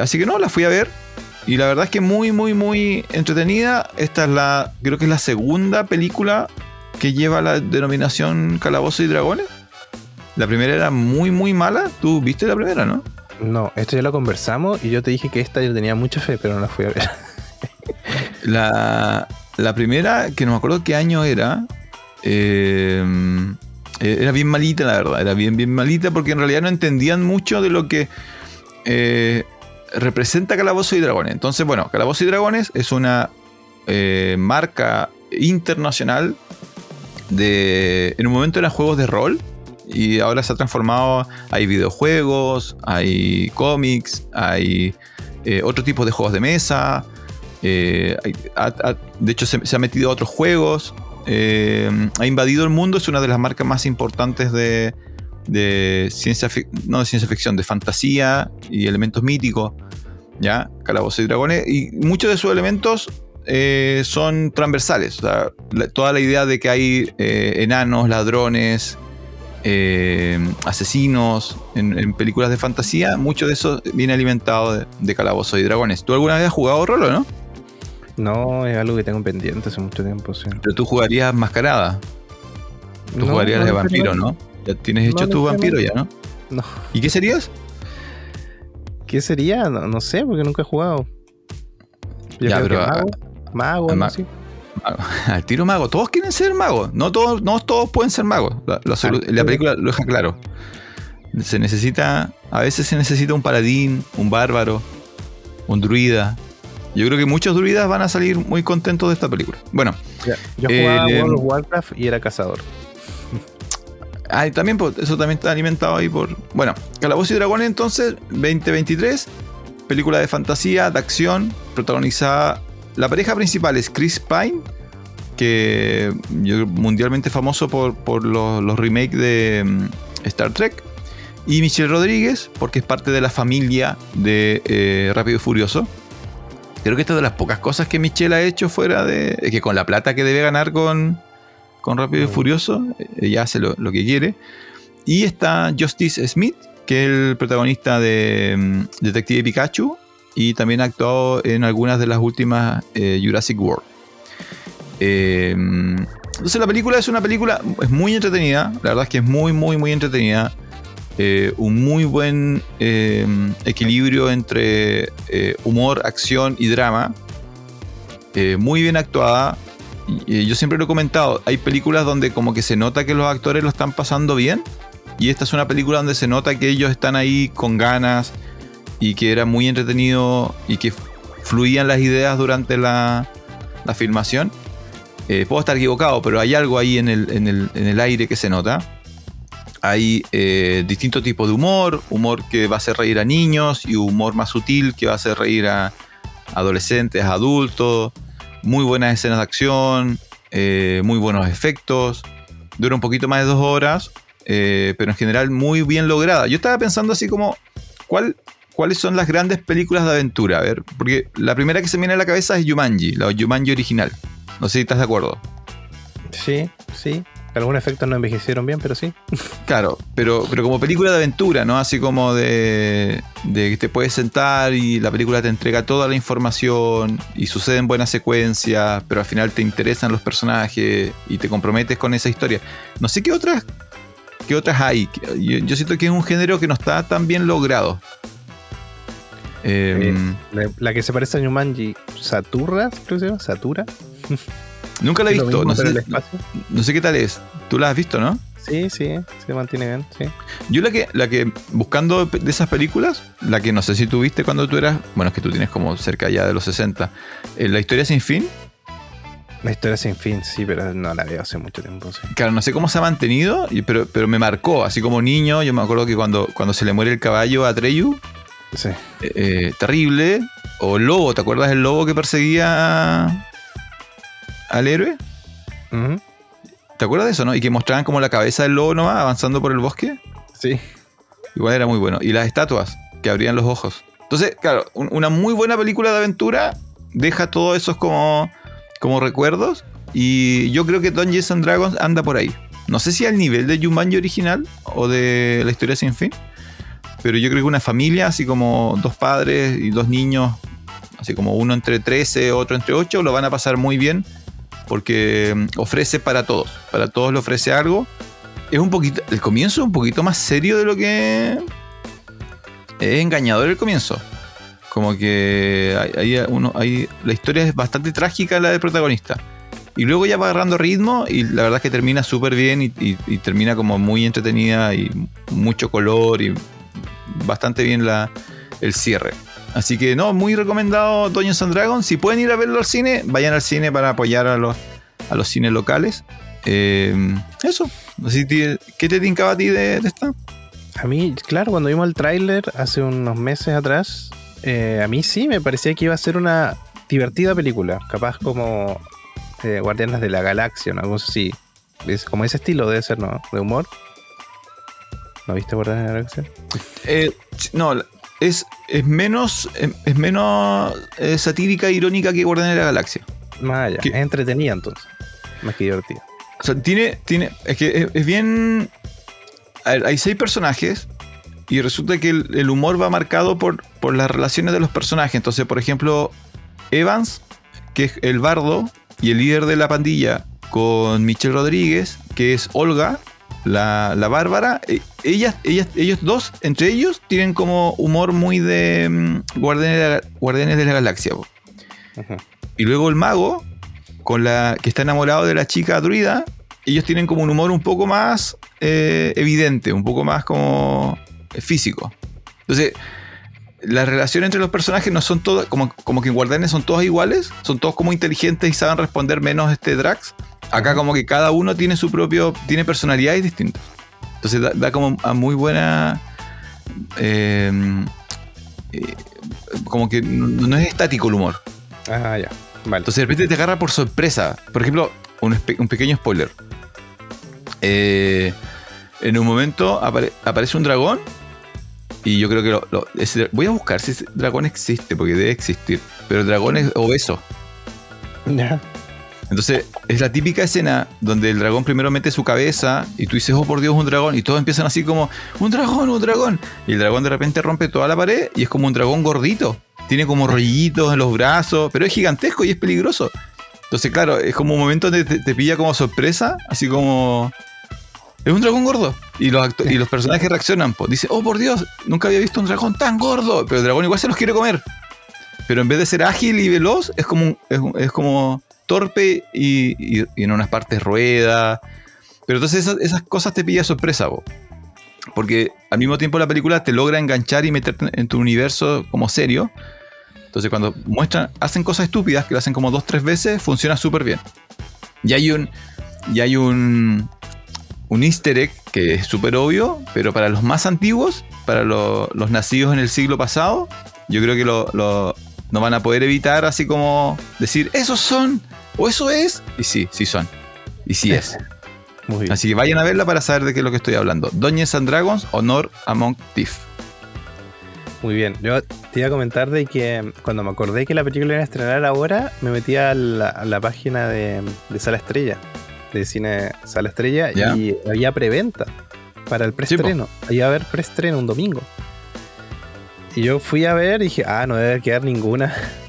[SPEAKER 2] Así que no, la fui a ver. Y la verdad es que muy, muy, muy entretenida. Esta es la, creo que es la segunda película que lleva la denominación Calabozo y Dragones. La primera era muy, muy mala. Tú viste la primera, ¿no?
[SPEAKER 1] No, esto ya lo conversamos y yo te dije que esta yo tenía mucha fe, pero no la fui a ver.
[SPEAKER 2] La, la primera, que no me acuerdo qué año era, eh, era bien malita, la verdad. Era bien, bien malita porque en realidad no entendían mucho de lo que eh, representa Calabozo y Dragones. Entonces, bueno, Calabozo y Dragones es una eh, marca internacional de... En un momento eran juegos de rol y ahora se ha transformado, hay videojuegos, hay cómics, hay eh, otro tipo de juegos de mesa, eh, de hecho se, se ha metido a otros juegos, ha invadido el mundo, es una de las marcas más importantes de, de ciencia, no de ciencia ficción, de fantasía y elementos míticos, ¿ya? Calabozos y dragones, y muchos de sus elementos eh, son transversales, o sea, la- toda la idea de que hay eh, enanos, ladrones, eh, asesinos en, en películas de fantasía, mucho de eso viene alimentado de, de calabozos y dragones. ¿Tú alguna vez has jugado rol o no?
[SPEAKER 1] No, es algo que tengo pendiente hace mucho tiempo, sí.
[SPEAKER 2] Pero tú jugarías mascarada. Tú
[SPEAKER 1] No,
[SPEAKER 2] jugarías
[SPEAKER 1] no
[SPEAKER 2] de vampiro. ¿no? Ya tienes hecho
[SPEAKER 1] No
[SPEAKER 2] tu vampiro ya, ¿no?
[SPEAKER 1] No.
[SPEAKER 2] ¿Y qué serías?
[SPEAKER 1] ¿Qué sería? No, no sé, porque nunca he jugado. Yo
[SPEAKER 2] Ya, pero,
[SPEAKER 1] mago, mago,
[SPEAKER 2] ma-. <laughs> Al tiro mago. Todos quieren ser magos. No todos, no todos pueden ser magos. La, película lo deja claro. Se necesita. A veces se necesita un paladín, un bárbaro, un druida. Yo creo que muchos druidas van a salir muy contentos de esta película. Bueno,
[SPEAKER 1] Yo jugaba eh, World of Warcraft y era cazador.
[SPEAKER 2] Ah, también, pues, eso también está alimentado ahí por. Bueno, Calabozos y Dragones, entonces, 2023. Película de fantasía, de acción, protagonizada. La pareja principal es Chris Pine, que mundialmente famoso por, los, remakes de mm, Star Trek. Y Michelle Rodríguez, porque es parte de la familia de eh, Rápido y Furioso. Creo que esta es de las pocas cosas que Michelle ha hecho fuera de. que con la plata que debe ganar con, con Rápido y Furioso, ella hace lo, que quiere. Y está Justice Smith, que es el protagonista de mm, Detective Pikachu y también ha actuado en algunas de las últimas eh, Jurassic World. Eh, entonces la película es una película, es muy entretenida, la verdad es que es muy, muy, muy entretenida. Eh, un muy buen equilibrio entre humor, acción y drama. muy bien actuada yo siempre lo he comentado, hay películas donde como que se nota que los actores lo están pasando bien. Y esta es una película donde se nota que ellos están ahí con ganas y que era muy entretenido y que fluían las ideas durante la, filmación. Eh, puedo estar equivocado, pero hay algo ahí en el, aire que se nota. Hay eh, distintos tipos de humor, humor que va a hacer reír a niños y humor más sutil que va a hacer reír a adolescentes, adultos muy buenas escenas de acción, eh, muy buenos efectos. Dura un poquito más de dos horas, eh, pero en general muy bien lograda. Yo estaba pensando así como, ¿cuál, ¿cuáles son las grandes películas de aventura? A ver, porque la primera que se me viene a la cabeza es Jumanji, la Jumanji original. No sé si estás de acuerdo.
[SPEAKER 1] Sí, sí. Algunos efectos no envejecieron bien, pero sí. <laughs>
[SPEAKER 2] Claro, pero, pero como película de aventura, ¿no? Así como de, de que te puedes sentar y la película te entrega toda la información y sucede en buena secuencia, pero al final te interesan los personajes y te comprometes con esa historia. No sé qué otras, qué otras hay. Yo, siento que es un género que no está tan bien logrado.
[SPEAKER 1] Em, la, que se parece a Jumanji, Saturra, creo que se llama, Satura. <laughs>
[SPEAKER 2] Nunca la he visto. No sé, qué tal es. Tú la has visto, ¿no?
[SPEAKER 1] Sí, sí, se mantiene bien, sí.
[SPEAKER 2] Yo la que, la que, buscando de esas películas, la que no sé si tú viste cuando tú eras, bueno, es que tú tienes como cerca ya de los 60, eh, La historia sin fin.
[SPEAKER 1] La historia sin fin, sí, pero no la veo hace mucho tiempo. Sí.
[SPEAKER 2] Claro, no sé cómo se ha mantenido, pero, pero me marcó, así como niño, yo me acuerdo que cuando, cuando se le muere el caballo a Treyu, sí. Eh, terrible, o lobo, ¿te acuerdas del lobo que perseguía al héroe. ¿Te acuerdas de eso, no? Y que mostraban como la cabeza del lobo nomás avanzando por el bosque.
[SPEAKER 1] Sí.
[SPEAKER 2] Igual era muy bueno. Y las estatuas que abrían los ojos. Entonces, claro, una muy buena película de aventura deja todos esos como, como recuerdos. Y yo creo que Dungeons and Dragons anda por ahí. No sé si al nivel de Jumanji original o de la historia sin fin. Pero yo creo que una familia, así como dos padres y dos niños, así como uno entre 13, otro entre 8, lo van a pasar muy bien porque mm, ofrece para todos, para todos le ofrece algo. Es un poquito, el comienzo es un poquito más serio de lo que es engañador el comienzo. Como que hay, uno, la historia es bastante trágica la del protagonista. Y luego ya va agarrando ritmo y la verdad es que termina súper bien y, termina como muy entretenida y mucho color y bastante bien la, el cierre. Así que no, muy recomendado Dungeons and Dragons. Si pueden ir a verlo al cine, vayan al cine para apoyar a los, a los cines locales. Eh, eso. ¿Qué te tincaba a ti de, esta?
[SPEAKER 1] A mí, claro, cuando vimos el tráiler hace unos meses atrás, eh, a mí sí me parecía que iba a ser una divertida película. Capaz como eh, Guardianes de la Galaxia, ¿no? algo así. Es como ese estilo debe ser, ¿no? De humor. ¿No viste Guardianes de la Galaxia?
[SPEAKER 2] no, es, es menos, es menos eh, satírica e irónica que Guardianes de la Galaxia.
[SPEAKER 1] Más allá. Es entretenida entonces. Más que divertida.
[SPEAKER 2] O sea, tiene. tiene es que es, bien. hay seis personajes. Y resulta que el, humor va marcado por, por las relaciones de los personajes. Entonces, por ejemplo, Evans, que es el bardo y el líder de la pandilla, con Michelle Rodríguez, que es Olga, la, la Bárbara, eh, ellas, ellas, ellos dos, entre ellos, tienen como humor muy de guardianes, de la, guardianes de la Galaxia. Y luego el mago, con la que está enamorado de la chica druida, ellos tienen como un humor un poco más eh, evidente, un poco más como físico. Entonces, la relación entre los personajes no son todas, como, como que en Guardianes son todos iguales, son todos como inteligentes y saben responder menos este Drax. Acá como que cada uno tiene su propio, tiene personalidades distintas. Entonces da, como a muy buena... Eh, eh, como que no, es estático el humor.
[SPEAKER 1] Ah, ya. Vale.
[SPEAKER 2] Entonces de repente te agarra por sorpresa. Por ejemplo, un, un pequeño spoiler. Eh, en un momento aparece un dragón y yo creo que lo, voy a buscar si ese dragón existe, porque debe existir. Pero el dragón es obeso. Entonces, es la típica escena donde el dragón primero mete su cabeza y tú dices, oh por Dios, un dragón. Y todos empiezan así como, un dragón, un dragón. Y el dragón de repente rompe toda la pared y es como un dragón gordito. Tiene como rollitos en los brazos, pero es gigantesco y es peligroso. Entonces, claro, es como un momento donde te pilla como sorpresa, así como, es un dragón gordo. Y los, y los personajes reaccionan. Pues. Dice, oh por Dios, nunca había visto un dragón tan gordo. Pero el dragón igual se los quiere comer. Pero en vez de ser ágil y veloz, es como, es, como torpe y, en unas partes rueda. Pero entonces esas, cosas te pilla sorpresa, porque al mismo tiempo la película te logra enganchar y meterte en tu universo como serio. Entonces cuando muestran, hacen cosas estúpidas que lo hacen como dos, tres veces, funciona súper bien. Y hay un, y hay un, un easter egg que es súper obvio, pero para los más antiguos, para los nacidos en el siglo pasado, yo creo que lo, no van a poder evitar así como decir, esos son, o eso es, y sí, sí son, y sí es. <laughs> Así que vayan a verla para saber de qué es lo que estoy hablando. Doñas and Dragons, Honor Among Thief.
[SPEAKER 1] Muy bien, yo te iba a comentar de que cuando me acordé que la película iba a estrenar ahora, me metí a la, página de, de Sala Estrella de cine Sala Estrella y había preventa para el preestreno. Sí, Iba a haber preestreno un domingo. Y yo fui a ver y dije, ah, no debe quedar ninguna. <laughs>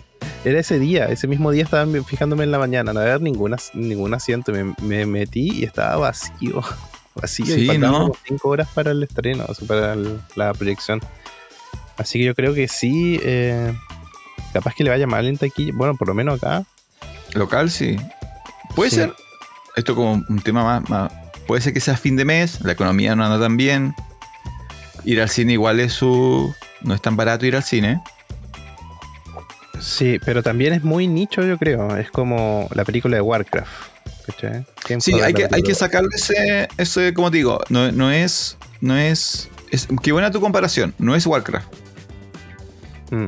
[SPEAKER 1] Era ese día, ese mismo día estaba fijándome en la mañana, no haber ninguna, ningún asiento. Me, metí y estaba vacío. <laughs> Vacío. Sí, y faltaban cinco horas para el estreno, para la proyección. Así que yo creo que sí, eh, capaz que le vaya mal en taquilla. Bueno, por lo menos acá.
[SPEAKER 2] Local, sí. Puede ser esto como un tema más, Puede ser que sea fin de mes, la economía no anda tan bien. Ir al cine igual es su. No es tan barato ir al cine.
[SPEAKER 1] Sí, pero también es muy nicho, yo creo. Es como la película de Warcraft.
[SPEAKER 2] Sí, hay que, hay que sacarle ese, ese, como te digo, no, es. No es, es. Qué buena tu comparación. No es Warcraft. Mm.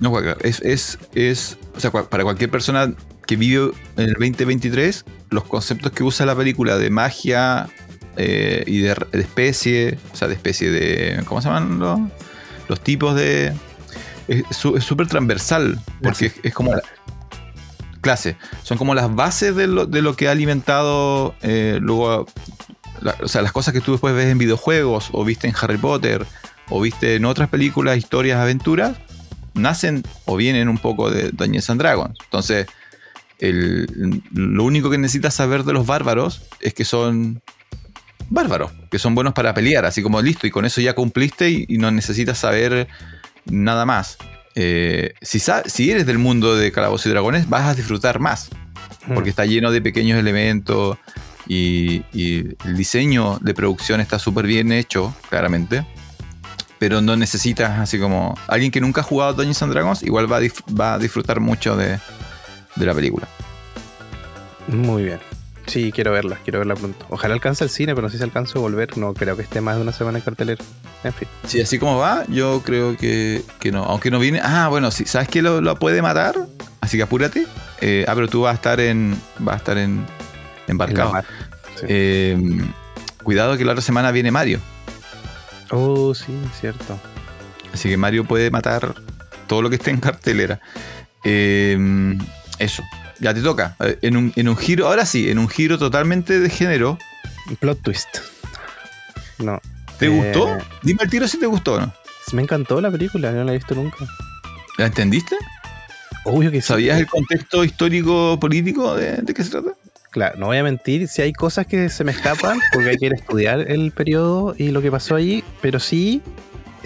[SPEAKER 2] No es Warcraft. Es, es, es. O sea, para cualquier persona que vive en el 2023, los conceptos que usa la película de magia eh, y de, especie, o sea, de especie de. ¿Cómo se llaman los, los tipos de.? Es súper transversal, porque es, como. clase. Son como las bases de lo, de lo que ha alimentado eh, luego. o sea, las cosas que tú después ves en videojuegos, o viste en Harry Potter, o viste en otras películas, historias, aventuras, nacen o vienen un poco de Dungeons and Dragons. Entonces lo único que necesitas saber de los bárbaros es que son bárbaros, que son buenos para pelear, así como listo, y con eso ya cumpliste y, no necesitas saber nada más. Eh, si, si, eres del mundo de Calabozos y Dragones, vas a disfrutar más, porque está lleno de pequeños elementos y, el diseño de producción está súper bien hecho, claramente. Pero no necesitas, así como alguien que nunca ha jugado Dungeons and Dragons, igual va va a disfrutar mucho de, de la película.
[SPEAKER 1] Muy bien. Sí, quiero verla, quiero verla pronto. Ojalá alcance el cine, pero no sé si alcanzo a volver. No creo que esté más de una semana en cartelera. En fin.
[SPEAKER 2] Sí, así como va, yo creo que, no. Aunque no viene. Ah, bueno, sí, ¿sabes que lo, puede matar? Así que apúrate. Eh, ah, pero tú vas a estar en. Va a estar en. Embarcado. Eh, cuidado que la otra semana viene Mario.
[SPEAKER 1] Oh, sí, cierto.
[SPEAKER 2] Así que Mario puede matar todo lo que esté en cartelera. Eh, eso. Ya te toca. Eh, en un, giro, ahora sí, en un giro totalmente de género.
[SPEAKER 1] Plot twist. No.
[SPEAKER 2] ¿Te gustó? Eh, Dime el tiro si te gustó o no.
[SPEAKER 1] Me encantó la película, no la he visto nunca.
[SPEAKER 2] ¿La entendiste?
[SPEAKER 1] Obvio que sí.
[SPEAKER 2] ¿Sabías el contexto histórico político de, de, qué se trata?
[SPEAKER 1] Claro, no voy a mentir si hay cosas que se me escapan porque hay que estudiar el periodo y lo que pasó allí, pero sí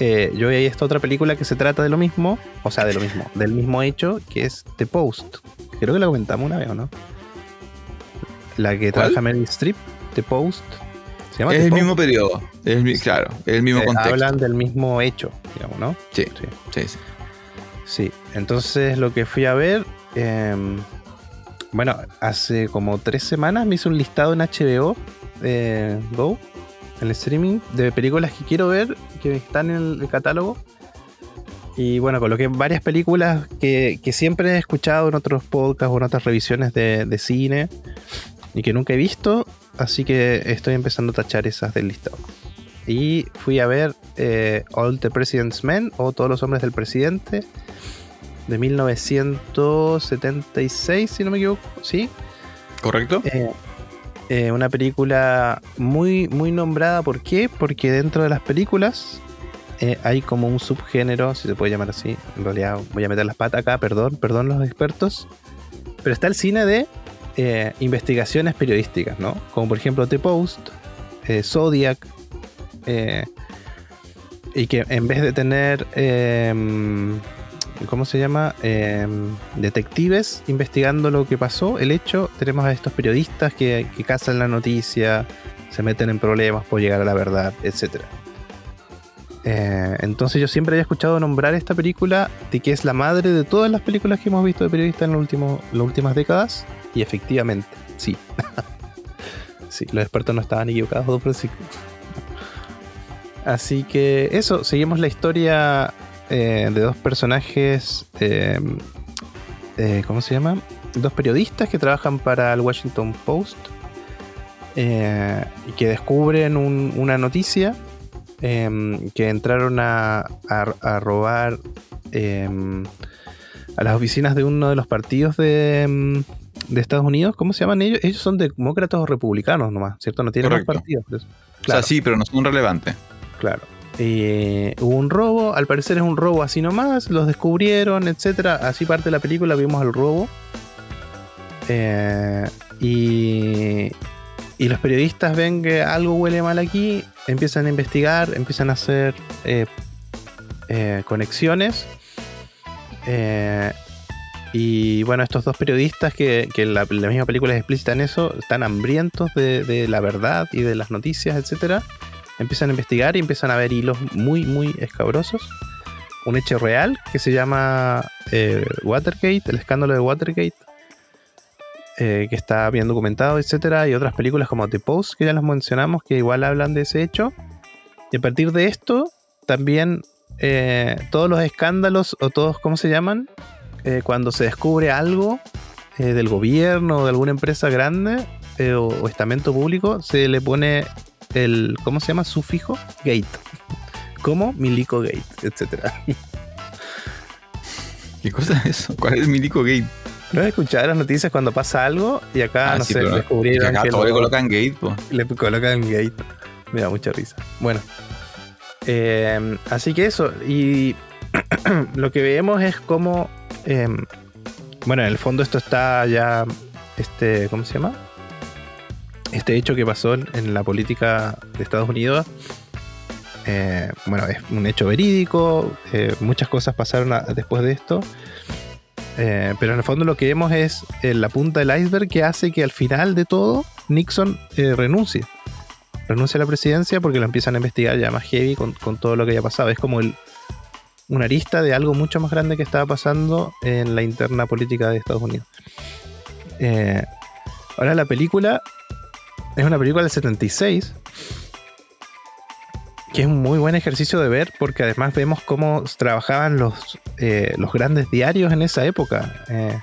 [SPEAKER 1] eh, yo vi esta otra película que se trata de lo mismo, o sea, de lo mismo, del mismo hecho, que es The Post. Creo que la comentamos una vez, ¿o no? La que trabaja Meryl Streep, The Post. Se llama
[SPEAKER 2] Es
[SPEAKER 1] The
[SPEAKER 2] el
[SPEAKER 1] Post.
[SPEAKER 2] mismo periodo. Es el claro, es el mismo
[SPEAKER 1] Eh,
[SPEAKER 2] contexto.
[SPEAKER 1] hablan del mismo hecho, digamos, ¿no?
[SPEAKER 2] Sí,
[SPEAKER 1] Sí.
[SPEAKER 2] sí, sí.
[SPEAKER 1] Sí, entonces lo que fui a ver, em, bueno, hace como tres semanas me hice un listado en HBO eh, Go, en el streaming, de películas que quiero ver, que están en el catálogo. Y bueno, coloqué varias películas que, que siempre he escuchado en otros podcasts o en otras revisiones de, de cine y que nunca he visto, así que estoy empezando a tachar esas del listado. Y fui a ver eh, All the President's Men o Todos los Hombres del Presidente de 1976, si no me equivoco, ¿sí?
[SPEAKER 2] ¿Correcto?
[SPEAKER 1] Eh, eh, una película muy, muy nombrada, ¿por qué? Porque dentro de las películas eh, hay como un subgénero, si se puede llamar así, en realidad voy a meter las patas acá, perdón, perdón los expertos, pero está el cine de eh, investigaciones periodísticas, ¿no? Como por ejemplo The Post, eh, Zodiac, eh, y que en vez de tener, em, ¿cómo se llama? Em, detectives investigando lo que pasó, el hecho, tenemos a estos periodistas que, que cazan la noticia, se meten en problemas por llegar a la verdad, etc. entonces yo siempre había escuchado nombrar esta película de que es la madre de todas las películas que hemos visto de periodistas en las últimas décadas, y efectivamente, sí. <laughs> sí, los expertos no estaban equivocados, don Francisco. Así que eso, seguimos la historia eh, de dos personajes, eh, eh, ¿cómo se llama? Dos periodistas que trabajan para el Washington Post eh, y que descubren un- una noticia eh, que entraron a, a- a robar eh, a las oficinas de uno de los partidos de, em, de Estados Unidos. ¿Cómo se llaman ellos? Ellos son demócratas o republicanos nomás, ¿cierto? No tienen más partidos. eso.
[SPEAKER 2] O sea, sí, pero no son relevantes.
[SPEAKER 1] Claro. Eh, hubo un robo, al parecer es un robo así nomás, los descubrieron, etcétera. Así parte la película, vimos el robo. Eh, y, y los periodistas ven que algo huele mal aquí, empiezan a investigar, empiezan a hacer eh, eh, conexiones. Eh, y bueno, estos dos periodistas que, que la, la misma película es explícita en eso, están hambrientos de, la verdad y de las noticias, etcétera empiezan a investigar y empiezan a ver hilos muy, muy escabrosos. Un hecho real que se llama eh, Watergate, el escándalo de Watergate, eh, que está bien documentado, etcétera, y otras películas como The Post, que ya las mencionamos, que igual hablan de ese hecho. Y a partir de esto, también eh, todos los escándalos, o todos, ¿cómo se llaman? Eh, cuando se descubre algo del gobierno o de alguna empresa grande o, o estamento público, se le pone el, ¿cómo se llama? Sufijo gate. Como Milico Gate, etcétera.
[SPEAKER 2] ¿Qué cosa es eso? ¿Cuál es Milico Gate?
[SPEAKER 1] ¿No has escuchado las noticias cuando pasa algo y acá,
[SPEAKER 2] Ah,
[SPEAKER 1] no
[SPEAKER 2] sí,
[SPEAKER 1] sé, descubrieron
[SPEAKER 2] acá
[SPEAKER 1] que
[SPEAKER 2] todo le
[SPEAKER 1] lo-
[SPEAKER 2] colocan Gate, po.
[SPEAKER 1] le colocan gate. Me da mucha risa. Bueno. Eh, así que eso. Y <clears throat> lo que vemos es como. eh, bueno, en el fondo esto está ya. Este. ¿Cómo se llama? Este hecho que pasó en, la política de Estados Unidos. eh, bueno, es un hecho verídico. eh, muchas cosas pasaron a- después de esto. Eh, pero en el fondo lo que vemos es eh, la punta del iceberg que hace que al final de todo Nixon eh, renuncie. A la presidencia porque lo empiezan a investigar ya más heavy con, todo lo que haya pasado. Es como el, una arista de algo mucho más grande que estaba pasando en la interna política de Estados Unidos. Eh, ahora la película es una película del 76 que es un muy buen ejercicio de ver porque además vemos cómo trabajaban los, eh, los grandes diarios en esa época. Eh,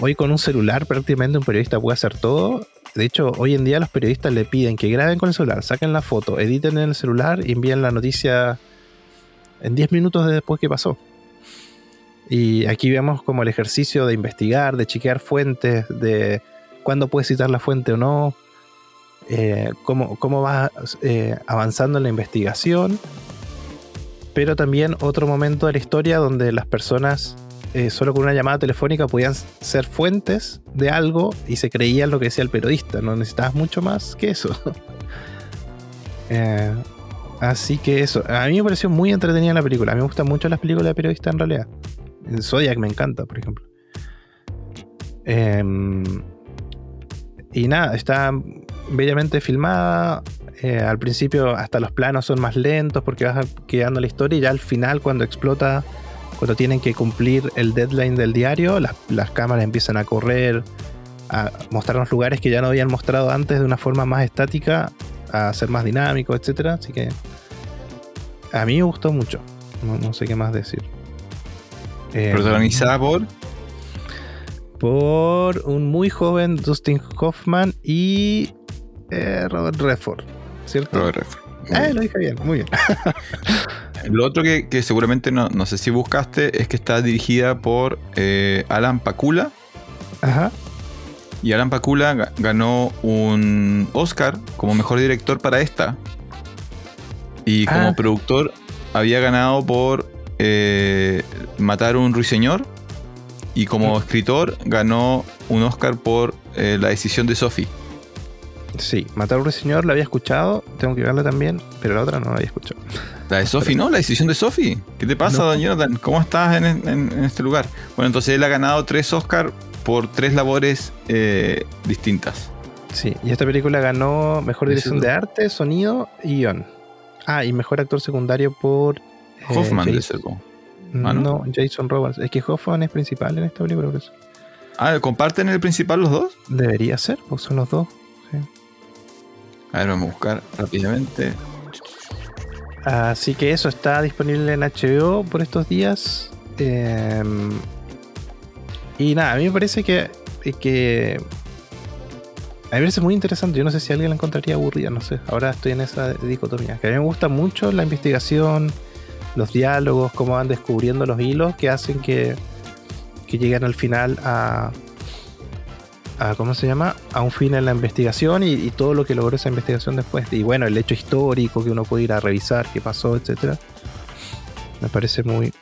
[SPEAKER 1] hoy con un celular prácticamente un periodista puede hacer todo. De hecho, hoy en día los periodistas le piden que graben con el celular, saquen la foto, editen en el celular y envíen la noticia en 10 minutos de después que pasó. Y aquí vemos como el ejercicio de investigar, de chequear fuentes, de cuándo puedes citar la fuente o no, eh, cómo, cómo va eh, avanzando en la investigación, pero también otro momento de la historia donde las personas eh, solo con una llamada telefónica podían ser fuentes de algo y se creían lo que decía el periodista, no necesitabas mucho más que eso. <laughs> Así que eso, a mí me pareció muy entretenida la película, a mí me gustan mucho las películas de periodistas en realidad. Zodiac me encanta, por ejemplo. Em, y nada, está bellamente filmada. Eh, al principio hasta los planos son más lentos porque vas quedando la historia y ya al final cuando explota, cuando tienen que cumplir el deadline del diario, las, las cámaras empiezan a correr, a mostrarnos lugares que ya no habían mostrado antes de una forma más estática, a ser más dinámico, etcétera. Así que a mí me gustó mucho. No, no sé qué más decir. Eh,
[SPEAKER 2] Protagonizada por.
[SPEAKER 1] por un muy joven Dustin Hoffman y eh, Robert Redford, ¿cierto?
[SPEAKER 2] Robert Redford.
[SPEAKER 1] Ah,
[SPEAKER 2] bien.
[SPEAKER 1] lo dije bien, muy bien. <laughs>
[SPEAKER 2] Lo otro que, que seguramente no, no sé si buscaste es que está dirigida por eh, Alan Pakula.
[SPEAKER 1] Ajá.
[SPEAKER 2] Y Alan Pakula ga- ganó un Oscar como mejor director para esta. Y como
[SPEAKER 1] Ah.
[SPEAKER 2] productor había ganado por eh, Matar a un ruiseñor. Y como
[SPEAKER 1] Mm.
[SPEAKER 2] escritor ganó un Oscar por eh, La decisión de Sophie.
[SPEAKER 1] Sí, Matar a un ruiseñor la había escuchado, tengo que verla también, pero la otra no la había escuchado.
[SPEAKER 2] La de Sophie, ¿no? La decisión de Sophie. ¿Qué te pasa,
[SPEAKER 1] No.
[SPEAKER 2] don Jonathan? ¿Cómo estás en, en- en este lugar? Bueno, entonces él ha ganado tres Oscar por tres labores eh, distintas.
[SPEAKER 1] Sí, y esta película ganó mejor dirección de arte, sonido y guion. Ah, y mejor actor secundario por. eh,
[SPEAKER 2] Hoffman de
[SPEAKER 1] Jason-
[SPEAKER 2] ser. po.
[SPEAKER 1] No,
[SPEAKER 2] Ah, ¿no?
[SPEAKER 1] Jason Roberts. Es que Hoffman es principal en esta película, por eso.
[SPEAKER 2] Ah, ¿comparten el principal los dos?
[SPEAKER 1] Debería ser, pues son los dos.
[SPEAKER 2] A ver, vamos a buscar rápidamente.
[SPEAKER 1] Así que eso está disponible en HBO por estos días. Eh, y nada, a mí me parece que, que. A mí me parece muy interesante. Yo no sé si alguien la encontraría aburrida, no sé. Ahora estoy en esa dicotomía. Que a mí me gusta mucho la investigación, los diálogos, cómo van descubriendo los hilos que hacen que, que lleguen al final a, a. ¿Cómo se llama? A un fin en la investigación y, y todo lo que logró esa investigación después. Y bueno, el hecho histórico que uno puede ir a revisar, qué pasó, etcétera. Me parece muy.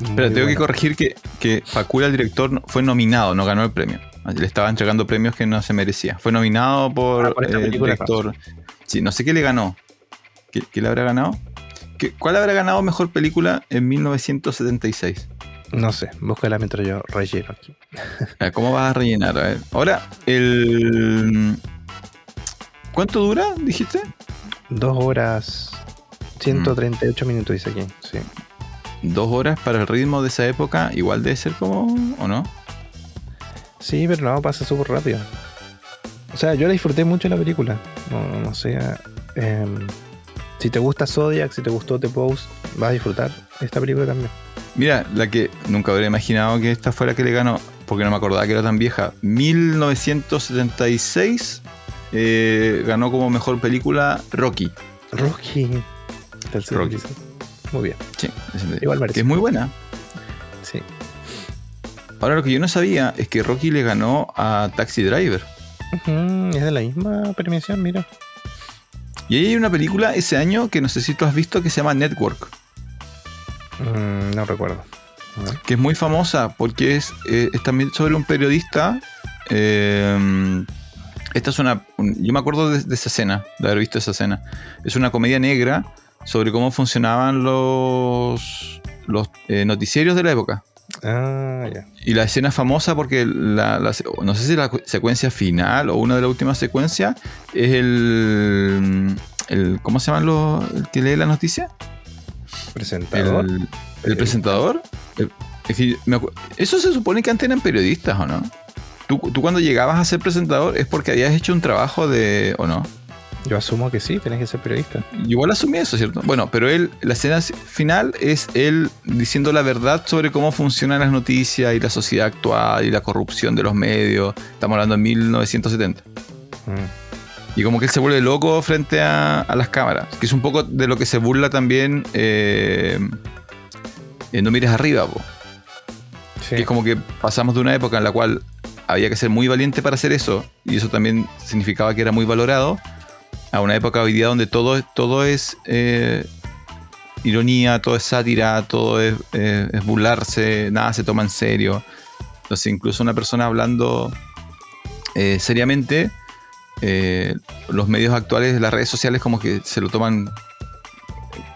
[SPEAKER 1] muy
[SPEAKER 2] Pero tengo que corregir que, que Pakula, el director, fue nominado, no ganó el premio. Le estaba entregando premios que no se merecía. Fue nominado por,
[SPEAKER 1] Ah, por
[SPEAKER 2] eh, el director. Sí, no sé qué le ganó. ¿Qué, qué le habrá ganado? ¿Qué- ¿Cuál habrá ganado mejor película en 1976?
[SPEAKER 1] No sé, búscala mientras yo relleno aquí. <laughs>
[SPEAKER 2] ¿Cómo vas a rellenar? A ver. Ahora, el. ¿Cuánto dura? ¿Dijiste?
[SPEAKER 1] Dos horas. 138
[SPEAKER 2] Mm.
[SPEAKER 1] minutos dice aquí. Sí.
[SPEAKER 2] Dos horas para el ritmo de esa época, igual debe ser como. ¿O no?
[SPEAKER 1] Sí, pero no, pasa súper rápido. O sea, yo la disfruté mucho la película. No, no sé. em, si te gusta Zodiac, si te gustó The Post, vas a disfrutar esta película también.
[SPEAKER 2] Mira, la que nunca habría imaginado que esta fuera que le ganó, porque no me acordaba que era tan vieja. 1976 eh, ganó como mejor película Rocky.
[SPEAKER 1] Rocky.
[SPEAKER 2] Rocky.
[SPEAKER 1] Muy bien,
[SPEAKER 2] Sí, ese-
[SPEAKER 1] Igual
[SPEAKER 2] que es muy buena.
[SPEAKER 1] sí.
[SPEAKER 2] Ahora lo que yo no sabía es que Rocky le ganó a Taxi Driver.
[SPEAKER 1] Es de la misma premiación, mira.
[SPEAKER 2] Y ahí hay una película ese año que no sé si tú has visto que se llama Network,
[SPEAKER 1] Mm, no recuerdo.
[SPEAKER 2] Que es muy famosa porque es, eh, es también sobre un periodista. eh, esta es una. un- yo me acuerdo de, de esa escena, de haber visto esa escena. Es una comedia negra sobre cómo funcionaban los, los eh, noticiarios de la época.
[SPEAKER 1] Ah, ya.
[SPEAKER 2] Y la escena es famosa porque la, la- no sé si la cu- secuencia final o una de las últimas secuencias es el, el ¿cómo se llama los el que lee la noticia?
[SPEAKER 1] Presentador.
[SPEAKER 2] El, el presentador. El- es que me eso se supone que antes eran periodistas o no? ¿Tú, tú cuando llegabas a ser presentador es porque habías hecho un trabajo de o no?
[SPEAKER 1] Yo asumo que sí, tenés que ser periodista.
[SPEAKER 2] Igual asumí eso, ¿cierto? Bueno, pero él, la escena final es él diciendo la verdad sobre cómo funcionan las noticias y la sociedad actual y la corrupción de los medios. Estamos hablando de 1970.
[SPEAKER 1] Mm.
[SPEAKER 2] Y como que él se vuelve loco frente a, a las cámaras. Que es un poco de lo que se burla también eh, en No mires arriba, po.
[SPEAKER 1] Sí.
[SPEAKER 2] Que es como que pasamos de una época en la cual había que ser muy valiente para hacer eso, y eso también significaba que era muy valorado, a una época hoy día donde todo, todo es eh, ironía, todo es sátira, todo es, eh, es burlarse, nada se toma en serio. Entonces, incluso una persona hablando eh, seriamente, eh, los medios actuales de las redes sociales como que se lo toman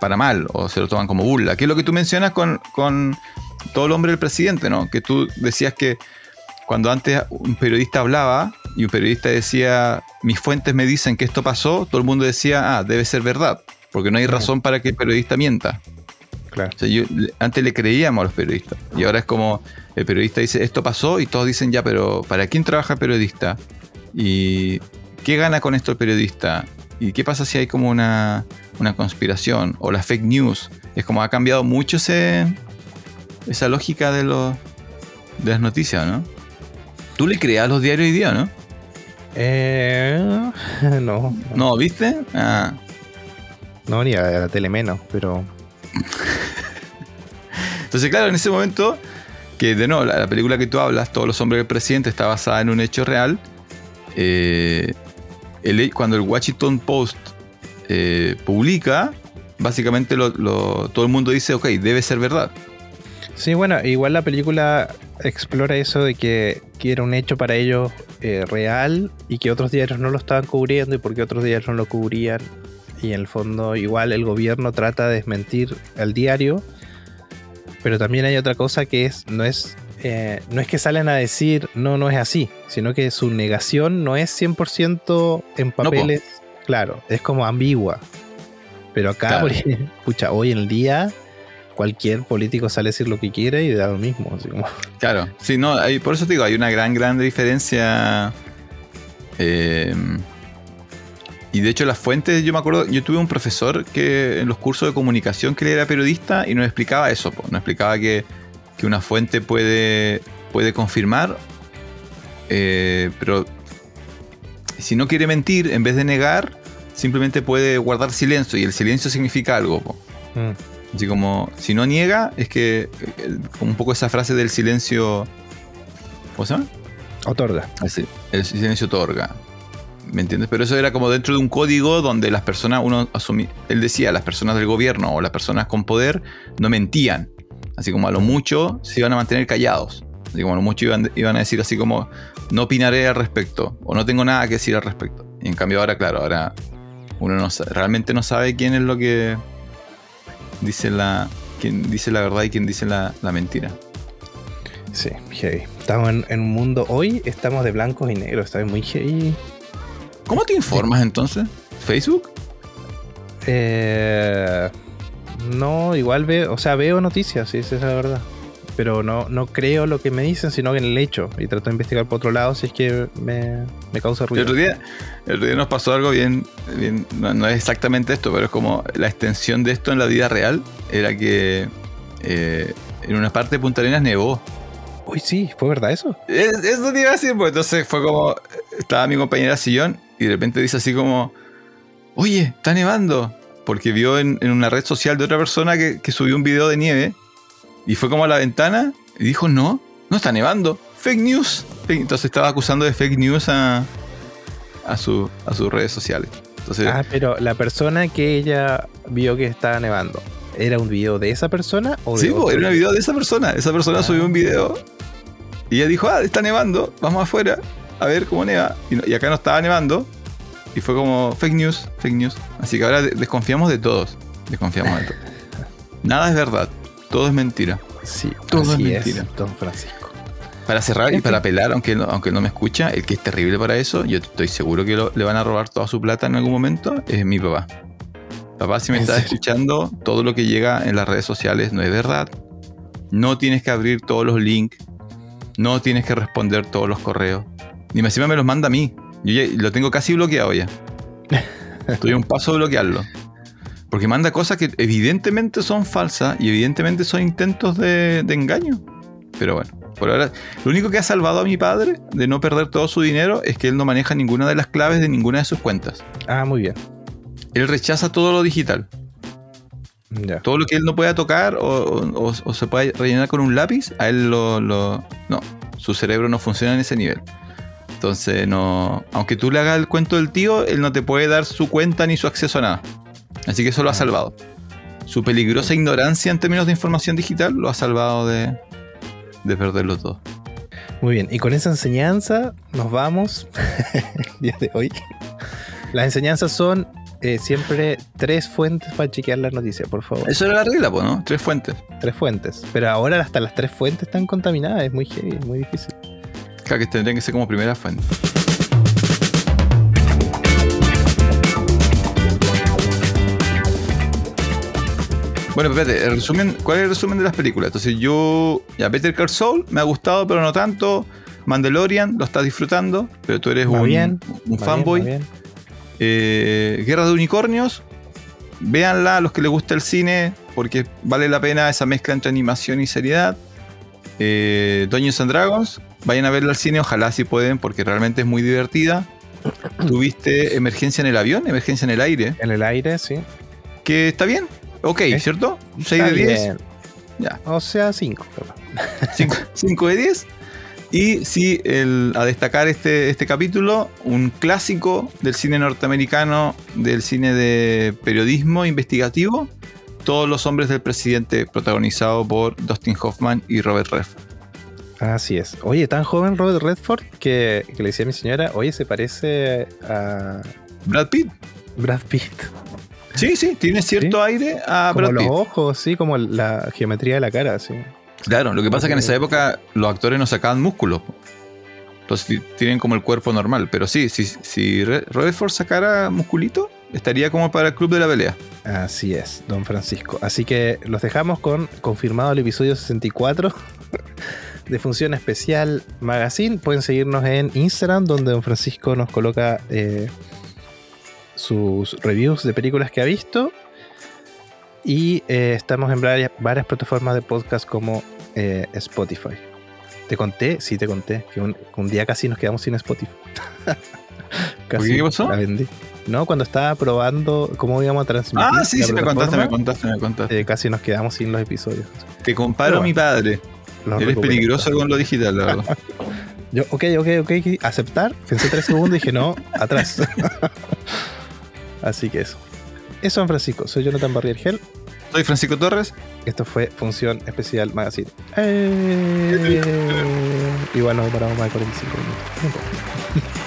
[SPEAKER 2] para mal o se lo toman como burla. Que es lo que tú mencionas con, con todo el hombre del presidente, ¿no? Que tú decías que cuando antes un periodista hablaba y un periodista decía, mis fuentes me dicen que esto pasó, todo el mundo decía, ah, debe ser verdad, porque no hay razón para que el periodista mienta.
[SPEAKER 1] Claro.
[SPEAKER 2] O sea, yo- antes le creíamos a los periodistas y ahora es como el periodista dice esto pasó y todos dicen ya, pero ¿para quién trabaja el periodista? ¿Y qué gana con esto el periodista? ¿Y qué pasa si hay como una, una conspiración o la fake news? Es como ha cambiado mucho ese, esa lógica de, los de las noticias, ¿no? Tú le creas los diarios hoy día, ¿no?
[SPEAKER 1] Eh, <laughs> no,
[SPEAKER 2] No, ¿viste? Ah,
[SPEAKER 1] no, ni a la tele menos, pero <laughs>
[SPEAKER 2] Entonces, claro, en ese momento, que de nuevo, la, la película que tú hablas, Todos los hombres del presidente, está basada en un hecho real. eh, cuando el Washington Post eh, publica, básicamente todo el mundo dice, ok, debe ser verdad.
[SPEAKER 1] Sí, bueno, igual la película explora eso de que, que era un hecho para ellos eh, real y que otros diarios no lo estaban cubriendo y porque otros diarios no lo cubrían. Y en el fondo igual el gobierno trata de desmentir al diario. Pero también hay otra cosa que es, no es, eh, no es que salen a decir no, no es así, sino que su negación no es 100% en papeles. claro, es como ambigua. Pero acá,
[SPEAKER 2] Claro. <laughs>
[SPEAKER 1] pucha, hoy en día cualquier político sale a decir lo que quiere y da lo mismo. así como-
[SPEAKER 2] Claro, sí, no, hay- por eso te digo, hay una gran, gran diferencia. eh, y de hecho las fuentes, yo me acuerdo, yo tuve un profesor que en los cursos de comunicación que él era periodista y nos explicaba eso, po, nos explicaba que, que una fuente puede, puede confirmar, eh, pero si no quiere mentir, en vez de negar, simplemente puede guardar silencio y el silencio significa algo.
[SPEAKER 1] Mm,
[SPEAKER 2] Así como, si no niega, es que, eh, un poco esa frase del silencio. ¿Cómo se llama?
[SPEAKER 1] Otorga.
[SPEAKER 2] Así, el silencio otorga. ¿Me entiendes? Pero eso era como dentro de un código donde las personas, uno asumía, él decía, las personas del gobierno o las personas con poder no mentían. Así como a lo mucho se iban a mantener callados. Así como a lo mucho iban, iban a decir así como, no opinaré al respecto o no tengo nada que decir al respecto. Y en cambio ahora, claro, ahora uno no realmente no sabe quién es lo que dice la, quién dice la verdad y quién dice la, la mentira.
[SPEAKER 1] Sí, heavy. Estamos en, en un mundo, hoy estamos de blancos y negros, está muy heavy.
[SPEAKER 2] ¿Cómo te informas entonces? ¿Facebook?
[SPEAKER 1] Eh, no, igual veo, o sea, veo noticias, sí, esa es la verdad. Pero no, no creo lo que me dicen, sino que en el hecho. Y trato de investigar por otro lado si es que me, me causa
[SPEAKER 2] El
[SPEAKER 1] ruido.
[SPEAKER 2] otro, día, el otro día nos pasó algo bien, bien no, no es exactamente esto, pero es como la extensión de esto en la vida real era que eh, en una parte de Punta Arenas nevó.
[SPEAKER 1] Uy, sí, ¿fue verdad eso?
[SPEAKER 2] Es- Eso te iba a decir, pues entonces fue como, estaba mi compañera sillón y de repente dice así como, oye, está nevando, porque vio en, en una red social de otra persona que, que subió un video de nieve y fue como a la ventana y dijo, no, no está nevando, fake news. Entonces estaba acusando de fake news a, a, su, a sus redes sociales. Entonces,
[SPEAKER 1] Ah, pero la persona que ella vio que estaba nevando, ¿era un video de esa persona o de
[SPEAKER 2] sí,
[SPEAKER 1] otro?
[SPEAKER 2] era un video de esa persona. Esa persona
[SPEAKER 1] Ah.
[SPEAKER 2] subió un video y ella dijo, ah, está nevando, vamos afuera a ver cómo neva. Y, no- y acá no estaba nevando. Y fue como fake news, fake news. Así que ahora de- desconfiamos de todos. Desconfiamos de todos. <laughs> Nada es verdad, todo es mentira.
[SPEAKER 1] Sí,
[SPEAKER 2] Todo es mentira.
[SPEAKER 1] es, Don Francisco.
[SPEAKER 2] Para cerrar y para apelar, aunque, no- aunque no me escucha, el que es terrible para eso, yo estoy seguro que lo- le van a robar toda su plata en algún momento, es mi papá. Papá, si me
[SPEAKER 1] ¿En
[SPEAKER 2] estás
[SPEAKER 1] serio?
[SPEAKER 2] escuchando, todo lo que llega en las redes sociales no es verdad. No tienes que abrir todos los links. No tienes que responder todos los correos. Ni encima me los manda a mí. Yo ya lo tengo casi bloqueado ya. <laughs> Estoy a un paso de bloquearlo. Porque manda cosas que evidentemente son falsas y evidentemente son intentos de, de engaño. Pero bueno, por ahora, lo único que ha salvado a mi padre de no perder todo su dinero es que él no maneja ninguna de las claves de ninguna de sus cuentas.
[SPEAKER 1] Ah, muy bien.
[SPEAKER 2] Él rechaza todo lo digital.
[SPEAKER 1] Ya.
[SPEAKER 2] Todo lo que él no pueda tocar o, o- o se pueda rellenar con un lápiz, a él lo, lo- No, su cerebro no funciona en ese nivel. Entonces, no. Aunque tú le hagas el cuento del tío, él no te puede dar su cuenta ni su acceso a nada. Así que eso lo ha salvado. Su peligrosa ignorancia en términos de información digital lo ha salvado de, de perderlo todo.
[SPEAKER 1] Muy bien, y con esa enseñanza nos vamos <laughs> el día de hoy. Las enseñanzas son eh, siempre tres fuentes para chequear las noticias, por favor.
[SPEAKER 2] Eso era la regla, ¿no? Tres fuentes.
[SPEAKER 1] Tres fuentes. Pero ahora hasta las tres fuentes están contaminadas, es muy heavy, es muy difícil.
[SPEAKER 2] Que tendrían que ser como primera fan. Bueno, espérate, ¿cuál es el resumen de las películas? Entonces yo, ya, Better Call Saul me ha gustado, pero no tanto. Mandalorian lo estás disfrutando, pero tú eres un, fanboy.
[SPEAKER 1] Bien,
[SPEAKER 2] eh, Guerra de Unicornios, véanla a los que les gusta el cine, porque vale la pena esa mezcla entre animación y seriedad. Eh, Dungeons and Dragons, vayan a verla al cine, ojalá si pueden, porque realmente es muy divertida. <clears throat> Tuviste Emergencia en el avión, Emergencia en el aire,
[SPEAKER 1] En el aire, sí.
[SPEAKER 2] que está bien, ok,
[SPEAKER 1] ¿Eh?
[SPEAKER 2] ¿cierto? 6
[SPEAKER 1] Está
[SPEAKER 2] de 10,
[SPEAKER 1] bien.
[SPEAKER 2] ya.
[SPEAKER 1] O sea, 5.
[SPEAKER 2] 5 <laughs> de 10. Y sí, el- a destacar este, este capítulo, un clásico del cine norteamericano, del cine de periodismo investigativo, Todos los hombres del presidente, protagonizado por Dustin Hoffman y Robert Redford.
[SPEAKER 1] Así es. Oye, tan joven Robert Redford que, que le decía a mi señora, oye, se parece a
[SPEAKER 2] Brad Pitt.
[SPEAKER 1] Brad Pitt.
[SPEAKER 2] Sí, sí, tiene cierto aire a
[SPEAKER 1] como
[SPEAKER 2] Brad
[SPEAKER 1] los ojos, sí, como la geometría de la cara, sí.
[SPEAKER 2] Claro, lo que pasa es que en esa época los actores no sacaban músculos. Entonces ti- tienen como el cuerpo normal. Pero sí, si, si Re- Redford sacara musculito, estaría como para el club de la pelea.
[SPEAKER 1] Así es, don Francisco. Así que los dejamos con confirmado el episodio 64 <laughs> de Función Especial Magazine. Pueden seguirnos en Instagram, donde don Francisco nos coloca eh, sus reviews de películas que ha visto. Y eh, estamos en varias, varias plataformas de podcast como eh, Spotify. ¿Te conté? Sí, te conté. Que un, día casi nos quedamos sin Spotify. <laughs>
[SPEAKER 2] ¿Por qué? ¿Qué pasó?
[SPEAKER 1] La vendí. No, cuando estaba probando cómo íbamos a transmitir.
[SPEAKER 2] Ah, sí, sí, me contaste, me contaste, me contaste.
[SPEAKER 1] eh, casi nos quedamos sin los episodios.
[SPEAKER 2] Te comparo a mi padre. Eres peligroso con lo digital, la verdad. <laughs>
[SPEAKER 1] Yo, ok, ok, ok, aceptar. Pensé tres segundos y dije, no, atrás. <laughs> Así que eso. Eso, San Francisco. Soy Jonathan Barrier Gel.
[SPEAKER 2] Soy Francisco Torres.
[SPEAKER 1] Esto fue Función Especial Magazine. <laughs> Eh, igual nos demoramos más de 45 minutos.